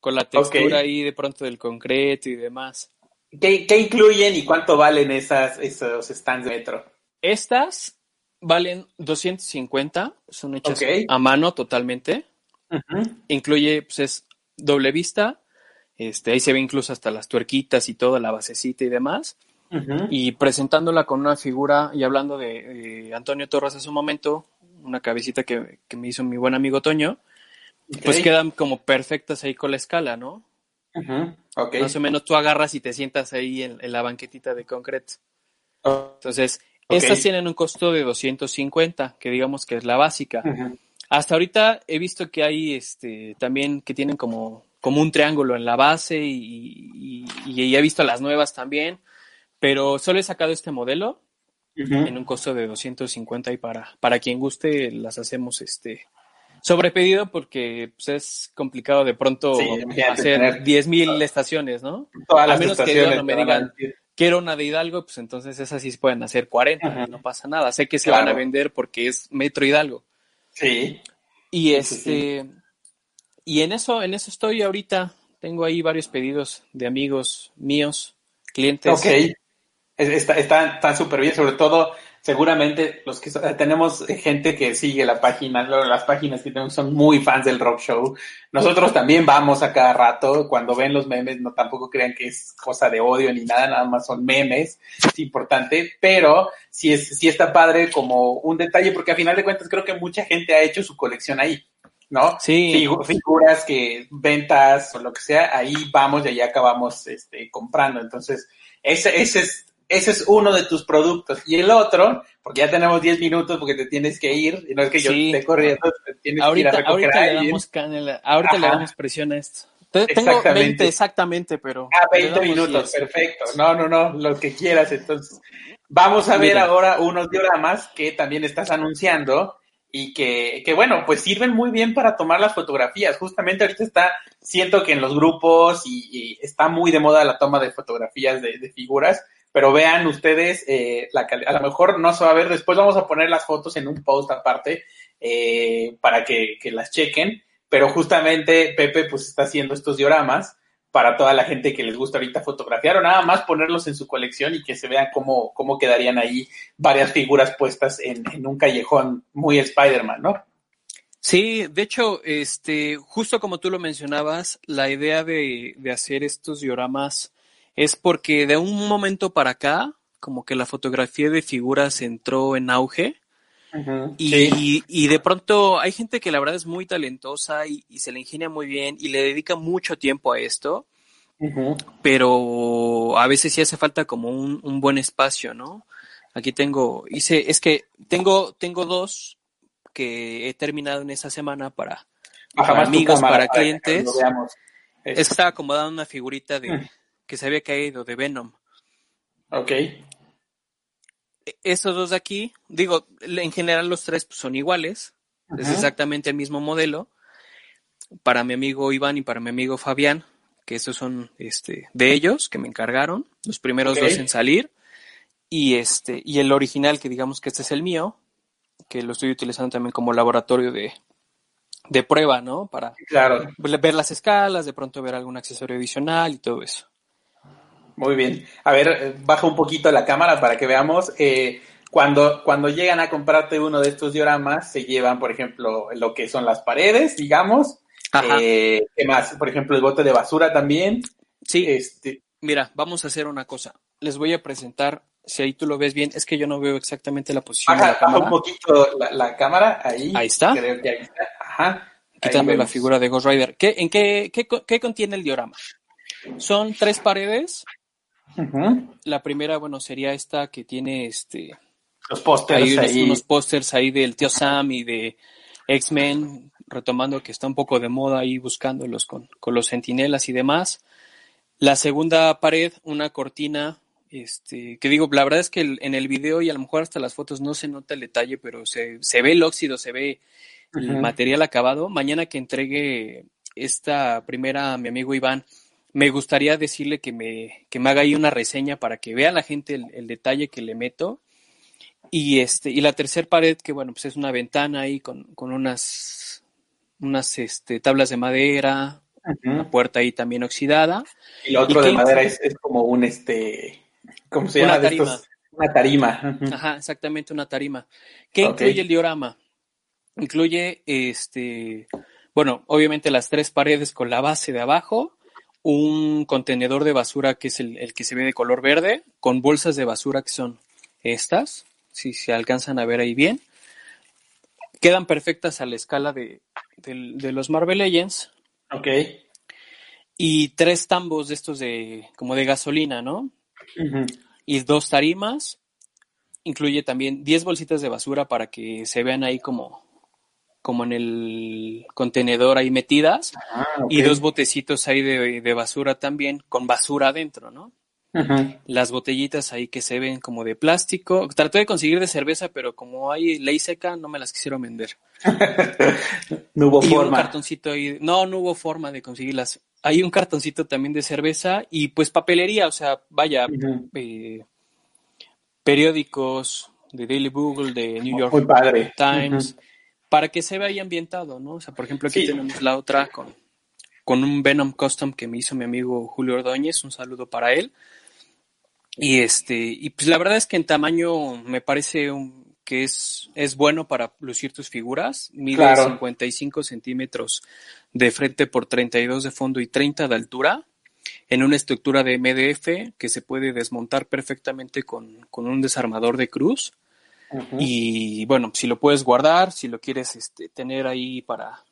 con la textura Ok. ahí de pronto del concreto y demás. ¿Qué, qué incluyen y cuánto valen esas, esos stands de metro? Estas valen 250, son hechas a mano totalmente. Incluye, pues es doble vista, este, ahí se ve incluso hasta las tuerquitas y toda la basecita y demás. Y presentándola con una figura, y hablando de, de Antonio Torres hace un momento, una cabecita que, que me hizo mi buen amigo Toño, pues quedan como perfectas ahí con la escala, ¿no? Ok. Más o menos tú agarras y te sientas ahí en, en la banquetita de concreto. Oh, Entonces, estas tienen un costo de 250, que digamos que es la básica. Hasta ahorita he visto que hay este también que tienen como, como un triángulo en la base y, y, he visto las nuevas también, pero solo he sacado este modelo en un costo de 250 y para, para quien guste las hacemos este sobrepedido porque pues, es complicado de pronto hacer 10.000 estaciones, ¿no? Todas A menos que me digan, quiero una de Hidalgo, pues entonces esas sí pueden hacer 40, no pasa nada. Sé que se van a vender porque es Metro Hidalgo. Sí. Y este y en eso en eso estoy ahorita. Tengo ahí varios pedidos de amigos míos, clientes. Ok. Está súper bien, sobre todo seguramente los que tenemos gente que sigue la página, las páginas que tenemos son muy fans del rock show. Nosotros también vamos a cada rato, cuando ven los memes, no tampoco crean que es cosa de odio ni nada, nada más son memes, es importante, pero sí, es, sí está padre como un detalle, porque a final de cuentas creo que mucha gente ha hecho su colección ahí. ¿no? Sí. figuras que ventas o lo que sea, ahí vamos y ahí acabamos este, comprando. Entonces, ese, ese es ese es uno de tus productos. Y el otro, porque ya tenemos 10 minutos porque te tienes que ir, y no es que yo te corriendo, te tienes ahorita, que ir a ahorita le damos canela, ahorita le damos presión a esto. Tengo 20 exactamente, pero... Ah, 20 minutos, perfecto. No, no, no, lo que quieras. Entonces, vamos a ver ahora unos dioramas que también estás anunciando y que, que, bueno, pues sirven muy bien para tomar las fotografías. Justamente ahorita está, siento que en los grupos y, está muy de moda la toma de fotografías de, de figuras pero vean ustedes, eh, la, a lo mejor no se va a ver, después vamos a poner las fotos en un post aparte eh, para que, las chequen, pero justamente Pepe pues está haciendo estos dioramas para toda la gente que les gusta ahorita fotografiar o nada más ponerlos en su colección y que se vean cómo, cómo quedarían ahí varias figuras puestas en, en un callejón muy Spider-Man, ¿no? Sí, de hecho, este, justo como tú lo mencionabas, la idea de, de hacer estos dioramas es porque de un momento para acá, como que la fotografía de figuras entró en auge. y, y, de pronto hay gente que la verdad es muy talentosa y, se le ingenia muy bien y le dedica mucho tiempo a esto, pero a veces sí hace falta como un, un, buen espacio, ¿no? Aquí tengo, hice, es que tengo, tengo dos que he terminado en esa semana para, amigos, para, clientes. es que estaba acomodando una figurita de, mm que se había caído de Venom. Ok. E, Estos dos de aquí, digo, en general los tres pues, son iguales, es exactamente el mismo modelo. Para mi amigo Iván y para mi amigo Fabián, que estos son este, de ellos, que me encargaron, los primeros dos en salir. Y este, y el original, que digamos que este es el mío, que lo estoy utilizando también como laboratorio de, de prueba, ¿no? Para claro. ver las escalas, de pronto ver algún accesorio adicional y todo eso. Muy bien. A ver, eh, baja un poquito la cámara para que veamos. Eh, cuando, cuando llegan a comprarte uno de estos dioramas, se llevan, por ejemplo, lo que son las paredes, digamos. Eh, ¿Qué más? Por ejemplo, el bote de basura también. Sí. Este... Mira, vamos a hacer una cosa. Les voy a presentar, si ahí tú lo ves bien, es que yo no veo exactamente la posición de la cámara. un poquito la, cámara, ahí. Ahí está. Creo que ahí está. Ajá. Quitando la figura de Ghost Rider. ¿Qué, ¿En qué, qué, qué contiene el diorama? Son tres paredes la primera, bueno, sería esta que tiene este. Los pósters ahí. Unos pósters ahí del tío Sam y de X-Men, retomando que está un poco de moda ahí buscándolos con, con los sentinelas y demás. La segunda pared, una cortina, este, que digo, la verdad es que en el video y a lo mejor hasta las fotos no se nota el detalle, pero se, se ve el óxido, se ve el material acabado. Mañana que entregue esta primera a mi amigo Iván, me gustaría decirle que me, que me haga ahí una reseña para que vea la gente el, detalle que le meto. Y este, y la tercera pared, que bueno, pues es una ventana ahí con, con unas, unas este, tablas de madera, una puerta ahí también oxidada. Y lo otro de madera es, como un este, ¿cómo se llama? Una tarima. una tarima. Ajá, exactamente, una tarima. ¿Qué incluye el diorama? Incluye este, bueno, obviamente las tres paredes con la base de abajo, un contenedor de basura que es el, que se ve de color verde, con bolsas de basura que son estas, si se alcanzan a ver ahí bien. Quedan perfectas a la escala de, los Marvel Legends. Ok. Y tres tambos de estos de como de gasolina, ¿no? Y dos tarimas. Incluye también 10 bolsitas de basura para que se vean ahí como, como en el contenedor ahí metidas Ah, y dos botecitos ahí de, de basura también con basura adentro, ¿no? Las botellitas ahí que se ven como de plástico. Traté de conseguir de cerveza, pero como hay ley seca, no me las quisieron vender. no hubo Y un forma. cartoncito ahí. No, no hubo forma de conseguirlas. Hay un cartoncito también de cerveza y pues papelería, o sea, vaya, eh, periódicos de Daily Bugle, de New York. Times. Para que se vea ambientado, ¿no? O sea, por ejemplo, aquí Sí. tenemos la otra con, con un Venom Custom que me hizo mi amigo Julio Ordóñez, un saludo para él. Y este, y pues la verdad es que en tamaño me parece un- que es, es bueno para lucir tus figuras. Mide Claro. 55 centímetros de frente por 32 de fondo y 30 de altura. En una estructura de MDF que se puede desmontar perfectamente con, con un desarmador de cruz. Y bueno, si lo puedes guardar, si lo quieres este, tener ahí para,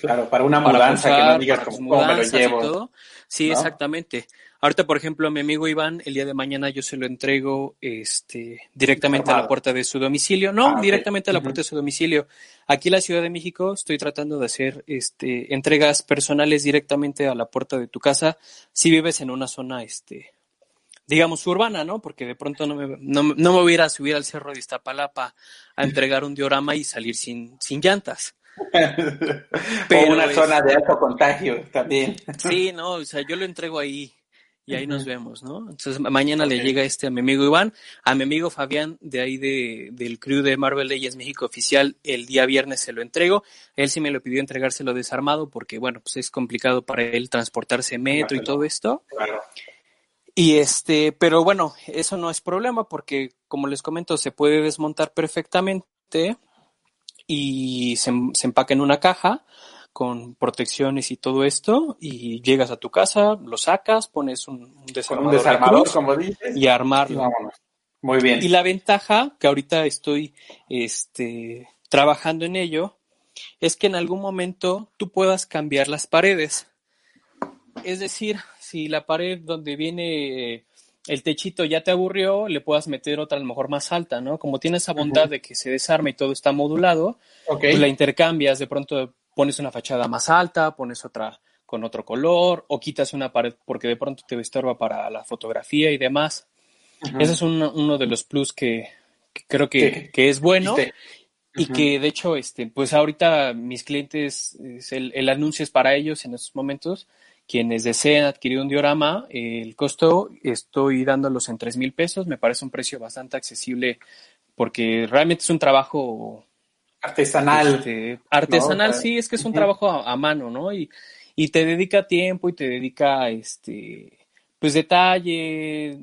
Claro, para una para mudanza que no digas cómo me lo llevo. todo. Sí, ¿no? exactamente. Ahorita, por ejemplo, a mi amigo Iván, el día de mañana yo se lo entrego este, directamente a la puerta de su domicilio. No, Ah, directamente a la puerta de su domicilio. Aquí en la Ciudad de México estoy tratando de hacer este, entregas personales directamente a la puerta de tu casa si vives en una zona, este, digamos, urbana, ¿no? Porque de pronto no me, no, no me voy a ir a subir al cerro de Iztapalapa a entregar un diorama y salir sin, sin llantas. o una es- zona de alto contagio también. Sí, no, o sea, yo lo entrego ahí y ahí nos vemos, ¿no? Entonces ma- mañana le llega este a mi amigo Iván, a mi amigo Fabián de ahí de, del crew de Marvel Legends México oficial, el día viernes se lo entrego. Él sí me lo pidió entregárselo desarmado porque, bueno, pues es complicado para él transportarse metro y todo esto. Claro. Y este, pero bueno, eso no es problema porque, como les comento, se puede desmontar perfectamente y se, se empaca en una caja con protecciones y todo esto y llegas a tu casa, lo sacas, pones un, desarmador, un de desarmador, cruz como dices. y armarlo. Muy bien. Y la ventaja, que ahorita estoy este, trabajando en ello, es que en algún momento tú puedas cambiar las paredes. Es decir, si la pared donde viene el techito ya te aburrió, le puedas meter otra a lo mejor más alta, ¿no? Como tiene esa bondad de que se desarma y todo está modulado, Ok. pues la intercambias, de pronto pones una fachada más alta, pones otra con otro color, o quitas una pared porque de pronto te estorba para la fotografía y demás. Ujú. Ese es uno, uno de los plus que, que creo que, Sí. que es bueno y que de hecho, este, pues ahorita mis clientes, es el, el anuncio es para ellos en estos momentos. Quienes deseen adquirir un diorama, eh, el costo estoy dándolos en tres mil pesos. Me parece un precio bastante accesible porque realmente es un trabajo Artesanal. este, artesanal, sí, es que es un trabajo a, a mano, ¿no? Y, y te dedica tiempo y te dedica, este, pues detalle.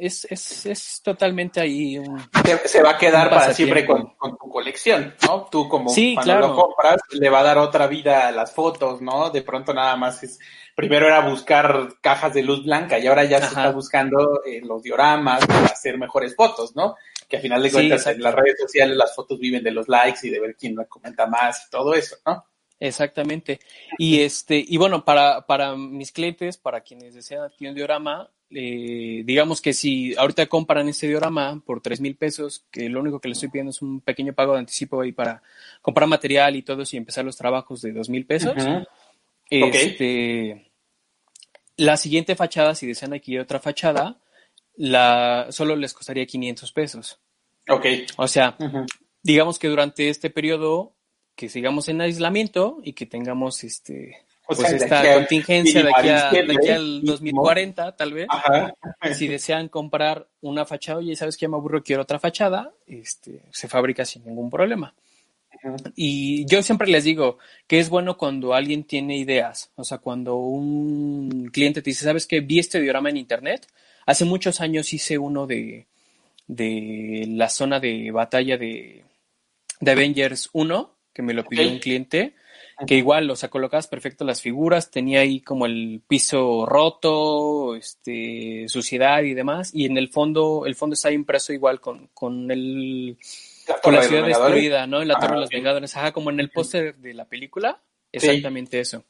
Es, es, es totalmente ahí un, se, se va a quedar para siempre con, tu colección, ¿no? Tú como Sí, cuando claro. lo compras le va a dar otra vida a las fotos, ¿no? De pronto nada más es, primero era buscar cajas de luz blanca y ahora ya se está buscando eh, los dioramas para hacer mejores fotos, ¿no? Que al final de Sí, cuentas en las redes sociales las fotos viven de los likes y de ver quién la comenta más y todo eso, ¿no? Exactamente. Y este, y bueno, para, para mis clientes, para quienes desean adquirir un diorama, eh, digamos que si ahorita compran este diorama por tres mil pesos, que lo único que les estoy pidiendo es un pequeño pago de anticipo ahí para comprar material y todo eso y empezar los trabajos de dos mil pesos. Este, la siguiente fachada, si desean adquirir otra fachada, la, solo les costaría 500 pesos. Ok. O sea, digamos que durante este periodo que sigamos en aislamiento y que tengamos este O pues sea, esta contingencia de aquí, a- de aquí al mínimo. 2040 tal vez Ajá. si desean comprar una fachada oye sabes que me aburro quiero otra fachada este se fabrica sin ningún problema. Y yo siempre les digo que es bueno cuando alguien tiene ideas. O sea cuando un cliente te dice sabes que vi este diorama en internet. Hace muchos años hice uno de de la zona de batalla de, de Avengers 1, que me lo pidió un cliente, que igual, o sea, colocabas perfecto las figuras, tenía ahí como el piso roto, este, suciedad y demás, y en el fondo, el fondo está impreso igual con, con el, con la Torre de ciudad los destruida, ¿no? En la Torre de los ok. Vengadores, ajá, como en el póster de la película, exactamente eso.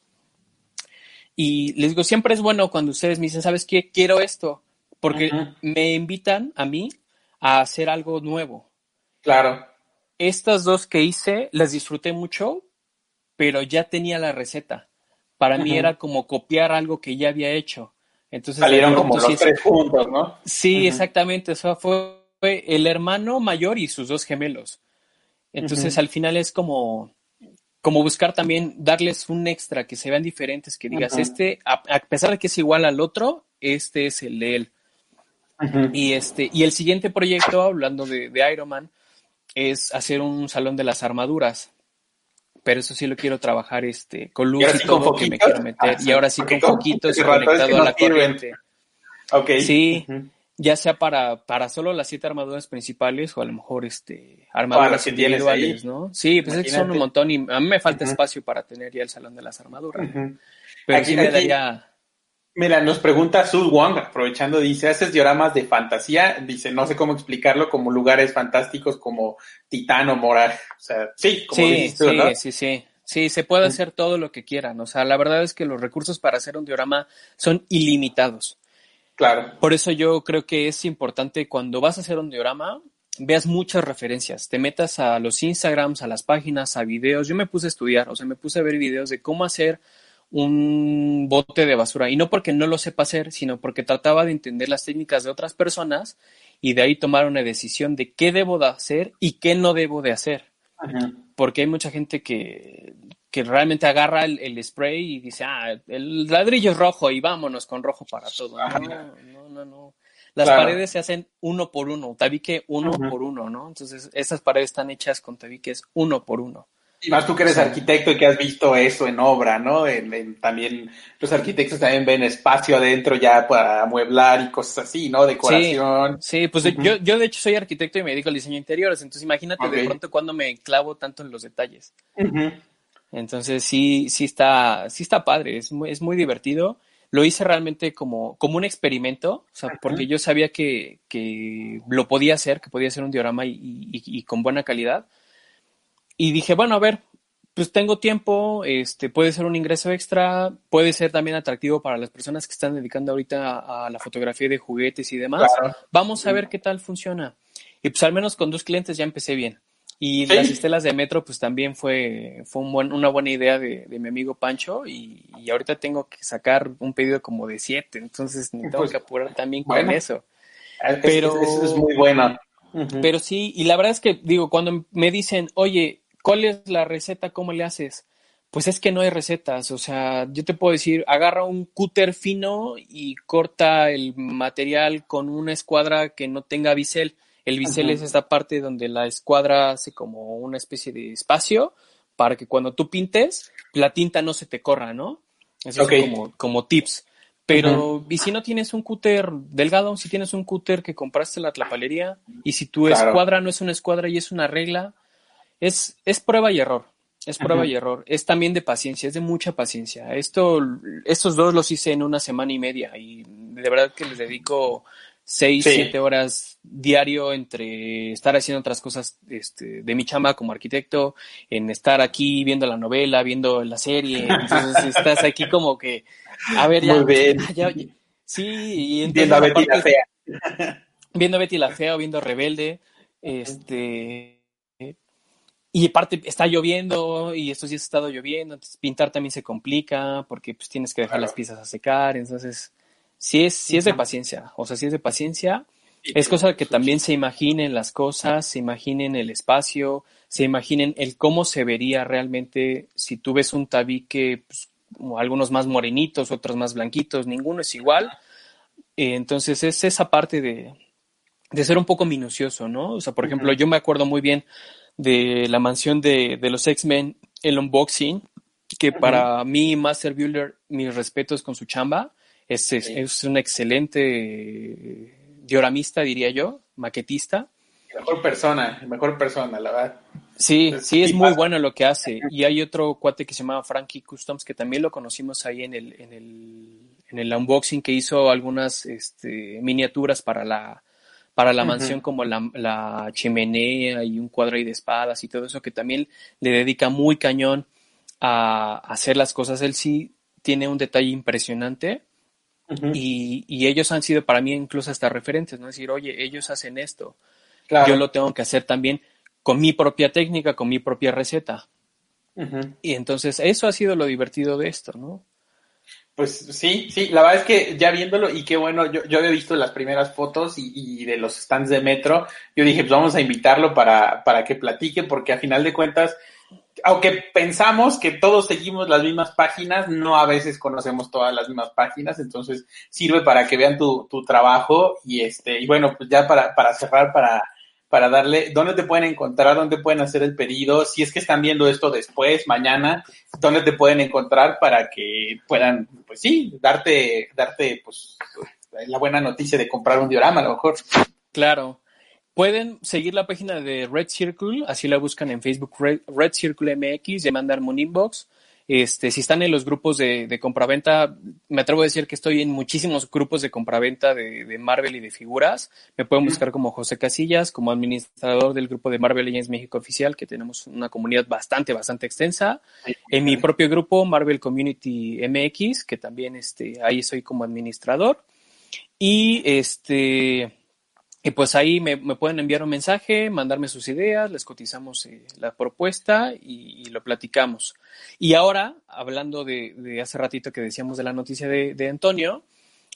Y les digo, siempre es bueno cuando ustedes me dicen, ¿sabes qué? Quiero esto, porque me invitan a mí a hacer algo nuevo. Claro. estas dos que hice las disfruté mucho, pero ya tenía la receta. Para mí era como copiar algo que ya había hecho. Entonces, Salieron como los tres juntos, ¿no? Sí, exactamente. O sea, fue, fue el hermano mayor y sus dos gemelos. Entonces, al final es como, como buscar también darles un extra, que se vean diferentes, que digas, este, a, a pesar de que es igual al otro, este es el de él. Y este, y el siguiente proyecto, hablando de, de Iron Man, es hacer un salón de las armaduras. Pero eso sí lo quiero trabajar este, con ¿Y luz y sí todo que me quiero meter. Ah, y ahora sí porque con ratones conectado que a la sirven. corriente. Sí, ya sea para, para solo las siete armaduras principales o a lo mejor este armaduras individuales. ¿no? Sí, pues es que son un montón y a mí me falta espacio para tener ya el salón de las armaduras. Ujú. Pero Aquí- sí me aquí- daría... Mira, nos pregunta Sud Wong, aprovechando, dice, ¿haces dioramas de fantasía? Dice, no sé cómo explicarlo, como lugares fantásticos como Titán o Moral. O sea, sí, como Sí, dices tú, sí, ¿no? sí, sí. Sí, se puede hacer todo lo que quieran. O sea, la verdad es que los recursos para hacer un diorama son ilimitados. Claro. Por eso yo creo que es importante cuando vas a hacer un diorama, veas muchas referencias, te metas a los Instagrams, a las páginas, a videos. Yo me puse a estudiar, o sea, me puse a ver videos de cómo hacer un bote de basura. Y no porque no lo sepa hacer, sino porque trataba de entender las técnicas de otras personas y de ahí tomar una decisión de qué debo de hacer y qué no debo de hacer. Porque hay mucha gente que, que realmente agarra el, el spray y dice, ah, el ladrillo es rojo y vámonos con rojo para todo. No, no, no, no. Las Claro. paredes se hacen uno por uno, tabique uno por uno, ¿no? Entonces, esas paredes están hechas con tabiques uno por uno. Y más tú que eres Sí. arquitecto y que has visto eso en obra, ¿no? En- en- también los arquitectos también ven espacio adentro ya para amueblar y cosas así, ¿no? Decoración. Sí, pues yo, yo de hecho soy arquitecto y me dedico al diseño de interiores, entonces imagínate de pronto cuando me clavo tanto en los detalles. Entonces sí, sí está, sí está padre, es muy, es muy divertido. Lo hice realmente como, como un experimento, o sea, porque yo sabía que, que lo podía hacer, que podía hacer un diorama y, y- y con buena calidad. Y dije, bueno, a ver, pues tengo tiempo, este, puede ser un ingreso extra, puede ser también atractivo para las personas que están dedicando ahorita a, a la fotografía de juguetes y demás. Claro. Vamos a ver qué tal funciona. Y pues al menos con dos clientes ya empecé bien. Y Sí. las estelas de metro, pues también fue, fue un buen- una buena idea de, de mi amigo Pancho. Y, y ahorita tengo que sacar un pedido como de siete, entonces me tengo Pues, que apurar también bueno. con eso. Es- Pero- es- Eso es muy bueno. Ujú. Pero sí, y la verdad es que digo, cuando me dicen, oye, ¿cuál es la receta? ¿Cómo le haces? Pues es que no hay recetas, o sea, yo te puedo decir, agarra un cúter fino y corta el material con una escuadra que no tenga bisel. El bisel es esta parte donde la escuadra hace como una especie de espacio para que cuando tú pintes, la tinta no se te corra, ¿no? Eso Ok. es como, como tips. Pero, ¿y si no tienes un cúter delgado? Si tienes un cúter que compraste en la tlapalería, y si tu Claro. escuadra no es una escuadra y es una regla, es, es prueba y error. Es prueba y error. Es también de paciencia, es de mucha paciencia. Esto, estos dos los hice en una semana y media y de verdad que les dedico seis, Sí. siete horas diario entre estar haciendo otras cosas este, de mi chamba como arquitecto, en estar aquí viendo la novela, viendo la serie. Entonces estás aquí como que, a ver, ya, Muy bien. ya- ya- sí, y entonces Viendo a Betty la fea. viendo Betty la Fea o viendo Rebelde, este y aparte está lloviendo y estos días ha estado lloviendo, entonces pintar también se complica porque pues tienes que dejar Claro. las piezas a secar, entonces sí es sí es de paciencia, o sea, sí es de paciencia. Es cosa que también se imaginen las cosas, se imaginen el espacio, se imaginen el cómo se vería realmente si tú ves un tabique, pues, algunos más morenitos, otros más blanquitos, ninguno es igual. Eh, Entonces es esa parte de, de ser un poco minucioso, ¿no? O sea, por ejemplo, Ujú. yo me acuerdo muy bien de la mansión de, de los X-Men, el unboxing, que para mí, Master Builder, mis respetos con su chamba, es, es, Sí. es un excelente eh, dioramista, diría yo, maquetista. Mejor persona, mejor persona, la verdad. Sí, Pues, sí, es muy pasa. bueno lo que hace. Y hay otro cuate que se llama Frankie Customs, que también lo conocimos ahí en el, en el, en el unboxing, que hizo algunas este, miniaturas para la, para la mansión, como la, la chimenea y un cuadro ahí de espadas y todo eso, que también le dedica muy cañón a, hacer las cosas. Él sí tiene un detalle impresionante y, y ellos han sido para mí incluso hasta referentes, ¿no? Es decir, oye, ellos hacen esto Claro. yo lo tengo que hacer también con mi propia técnica, con mi propia receta. Y entonces eso ha sido lo divertido de esto, ¿no? Pues sí, sí, la verdad es que ya viéndolo y qué bueno, yo, yo he visto las primeras fotos y, de los stands de metro, yo dije, pues vamos a invitarlo para, para que platique, porque a final de cuentas, aunque pensamos que todos seguimos las mismas páginas, no a veces conocemos todas las mismas páginas, entonces sirve para que vean tu, tu trabajo y este, y bueno, pues ya para, para cerrar, para para darle, dónde te pueden encontrar, dónde pueden hacer el pedido, si es que están viendo esto después, mañana, dónde te pueden encontrar para que puedan, pues sí, darte, darte, pues, la buena noticia de comprar un diorama a lo mejor. Claro. Pueden seguir la página de Red Circle, así la buscan en Facebook, Red, Red Circle MX, y mandarme un inbox este, si están en los grupos de, de compraventa, me atrevo a decir que estoy en muchísimos grupos de compraventa de, de Marvel y de figuras. Me pueden buscar como José Casillas, como administrador del grupo de Marvel Legends México Oficial, que tenemos una comunidad bastante, bastante extensa. En mi propio grupo, Marvel Community MX, que también este, ahí soy como administrador. Y este, y pues ahí me, pueden enviar un mensaje, mandarme sus ideas, les cotizamos eh, la propuesta y, lo platicamos. Y ahora, hablando de, hace ratito que decíamos de la noticia de, Antonio,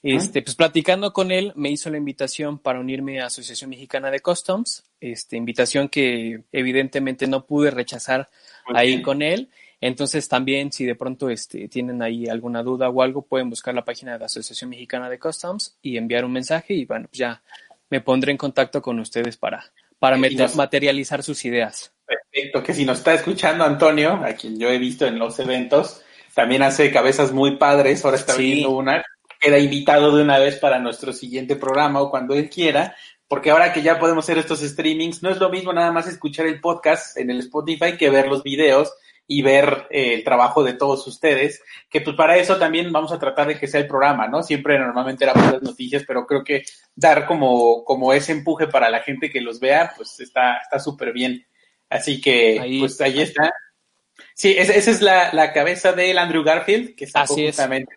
este, pues platicando con él, me hizo la invitación para unirme a Asociación Mexicana de Customs, este, invitación que evidentemente no pude rechazar ahí con él. Entonces también si de pronto este, tienen ahí alguna duda o algo, pueden buscar la página de la Asociación Mexicana de Customs y enviar un mensaje y bueno, pues ya me pondré en contacto con ustedes para, para materializar sus ideas. Perfecto, que si nos está escuchando Antonio, a quien yo he visto en los eventos, también hace cabezas muy padres, ahora está viendo una, queda invitado de una vez para nuestro siguiente programa o cuando él quiera, porque ahora que ya podemos hacer estos streamings, no es lo mismo nada más escuchar el podcast en el Spotify que ver los videos y ver eh, el trabajo de todos ustedes, que pues para eso también vamos a tratar de que sea el programa, ¿no? Siempre normalmente era las noticias, pero creo que dar como, como ese empuje para la gente que los vea, pues está está súper bien. Así que, pues ahí está. Sí, esa, es la, la cabeza del Andrew Garfield, que está justamente.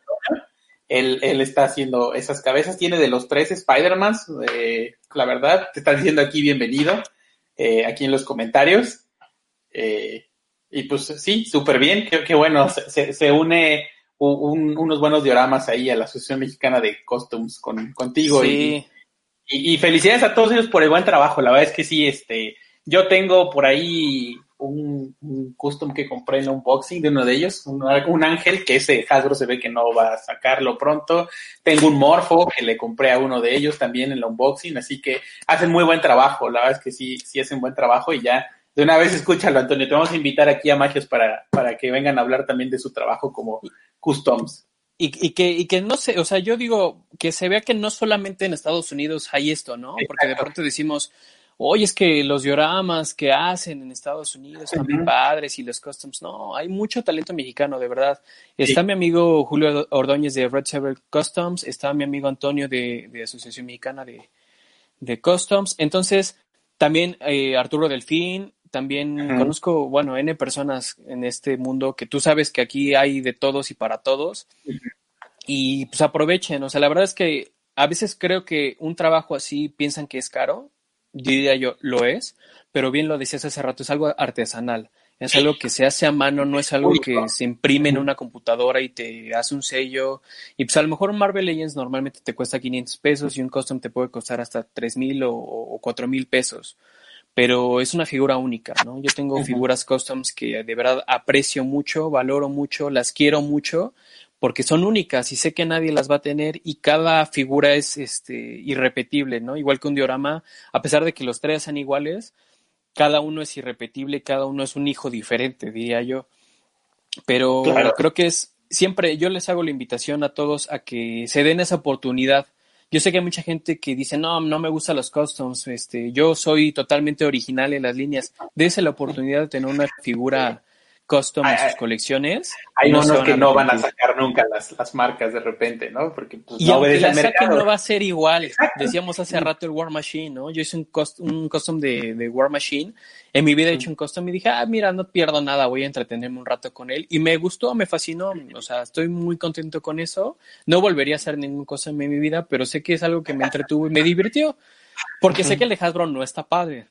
Él, él está haciendo esas cabezas, tiene de los tres Spider-Mans, eh, la verdad, te están diciendo aquí bienvenido, eh, aquí en los comentarios. Eh, y pues sí, súper bien, qué, qué bueno, se, se une unos buenos dioramas ahí a la Asociación Mexicana de Costumes con, contigo. Y, y, felicidades a todos ellos por el buen trabajo, la verdad es que sí, este, yo tengo por ahí un, un custom que compré en un unboxing de uno de ellos, un, un, ángel que ese Hasbro se ve que no va a sacarlo pronto. Tengo un morfo que le compré a uno de ellos también en el unboxing, así que hacen muy buen trabajo, la verdad es que sí, sí hacen buen trabajo y ya de una vez escúchalo, Antonio. Te vamos a invitar aquí a Magios para, para que vengan a hablar también de su trabajo como customs. Y, y, que, y que no sé, o sea, yo digo que se vea que no solamente en Estados Unidos hay esto, ¿no? Porque de pronto decimos, oye, es que los dioramas que hacen en Estados Unidos son muy padres y los customs, no, hay mucho talento mexicano, de verdad. Está mi amigo Julio Ordóñez de Red Saber Customs, está mi amigo Antonio de, de Asociación Mexicana de, de Customs, entonces también eh, Arturo Delfín, también conozco, bueno, N personas en este mundo que tú sabes que aquí hay de todos y para todos. Y pues aprovechen, o sea, la verdad es que a veces creo que un trabajo así piensan que es caro, diría yo, lo es, pero bien lo decías hace rato, es algo artesanal. Es algo que se hace a mano, no es algo que se imprime en una computadora y te hace un sello. Y pues a lo mejor un Marvel Legends normalmente te cuesta 500 pesos y un custom te puede costar hasta 3 mil o, o 4 mil pesos pero es una figura única, ¿no? Yo tengo figuras customs que de verdad aprecio mucho, valoro mucho, las quiero mucho, porque son únicas y sé que nadie las va a tener y cada figura es este irrepetible, ¿no? Igual que un diorama, a pesar de que los tres sean iguales, cada uno es irrepetible, cada uno es un hijo diferente, diría yo. Pero creo que es siempre yo les hago la invitación a todos a que se den esa oportunidad yo sé que hay mucha gente que dice, no, no me gustan los customs, este, yo soy totalmente original en las líneas. Dese la oportunidad de tener una figura custom en sus colecciones. Hay unos que no van a sacar nunca las, las marcas de repente, ¿no? Porque pues, y no aunque la saquen no va a ser igual. Decíamos hace rato el War Machine, ¿no? Yo hice un, un custom de, de, War Machine. En mi vida he hecho un custom y dije, ah, mira, no pierdo nada, voy a entretenerme un rato con él. Y me gustó, me fascinó. O sea, estoy muy contento con eso. No volvería a hacer ningún custom en mi vida, pero sé que es algo que me entretuvo y me divirtió. Porque sé que el de Hasbro no está padre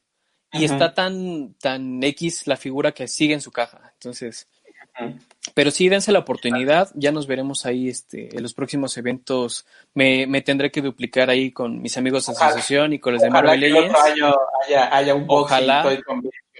y está tan, tan X la figura que sigue en su caja. Entonces, pero sí, dense la oportunidad, ya nos veremos ahí este, en los próximos eventos. Me, me tendré que duplicar ahí con mis amigos de asociación y con los de Marvel Legends. Año haya, haya, un Ojalá.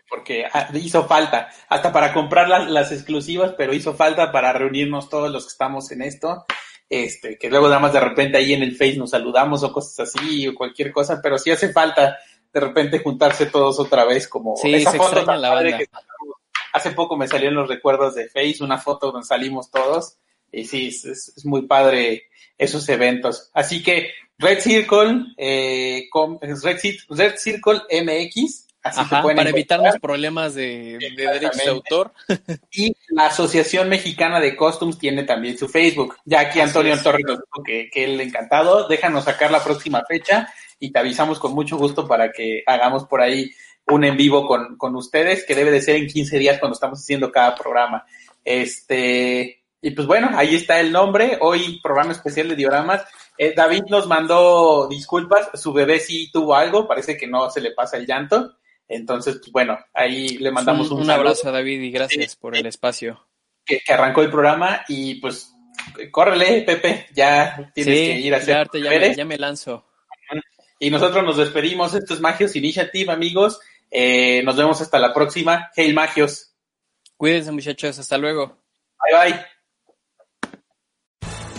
porque ah, hizo falta, hasta para comprar las, las, exclusivas, pero hizo falta para reunirnos todos los que estamos en esto. Este, que luego nada más de repente ahí en el Face nos saludamos o cosas así o cualquier cosa, pero sí hace falta de repente juntarse todos otra vez como sí, esa se foto la banda. hace poco me salió en los recuerdos de Face una foto donde salimos todos y sí, es, es muy padre esos eventos. Así que Red Circle, eh, Red, Red Circle MX, para evitarnos problemas de, derechos de autor. Y la Asociación Mexicana de Costumes tiene también su Facebook. Ya aquí Antonio Torres nos dijo que, que él encantado. Déjanos sacar la próxima fecha y te avisamos con mucho gusto para que hagamos por ahí un en vivo con, con ustedes, que debe de ser en 15 días cuando estamos haciendo cada programa. Este, y pues bueno, ahí está el nombre. Hoy programa especial de dioramas. Eh, David nos mandó disculpas, su bebé sí tuvo algo, parece que no se le pasa el llanto. Entonces, pues, bueno, ahí le mandamos un, un, abrazo a David y gracias por el espacio. Que, arrancó el programa y pues córrele, Pepe, ya tienes que ir a hacer. Ya, ya, me, ya, me, lanzo. Y nosotros nos despedimos. Esto es Magios Initiative, amigos. Eh, nos vemos hasta la próxima. Hey, Magios. Cuídense, muchachos. Hasta luego. Bye, bye.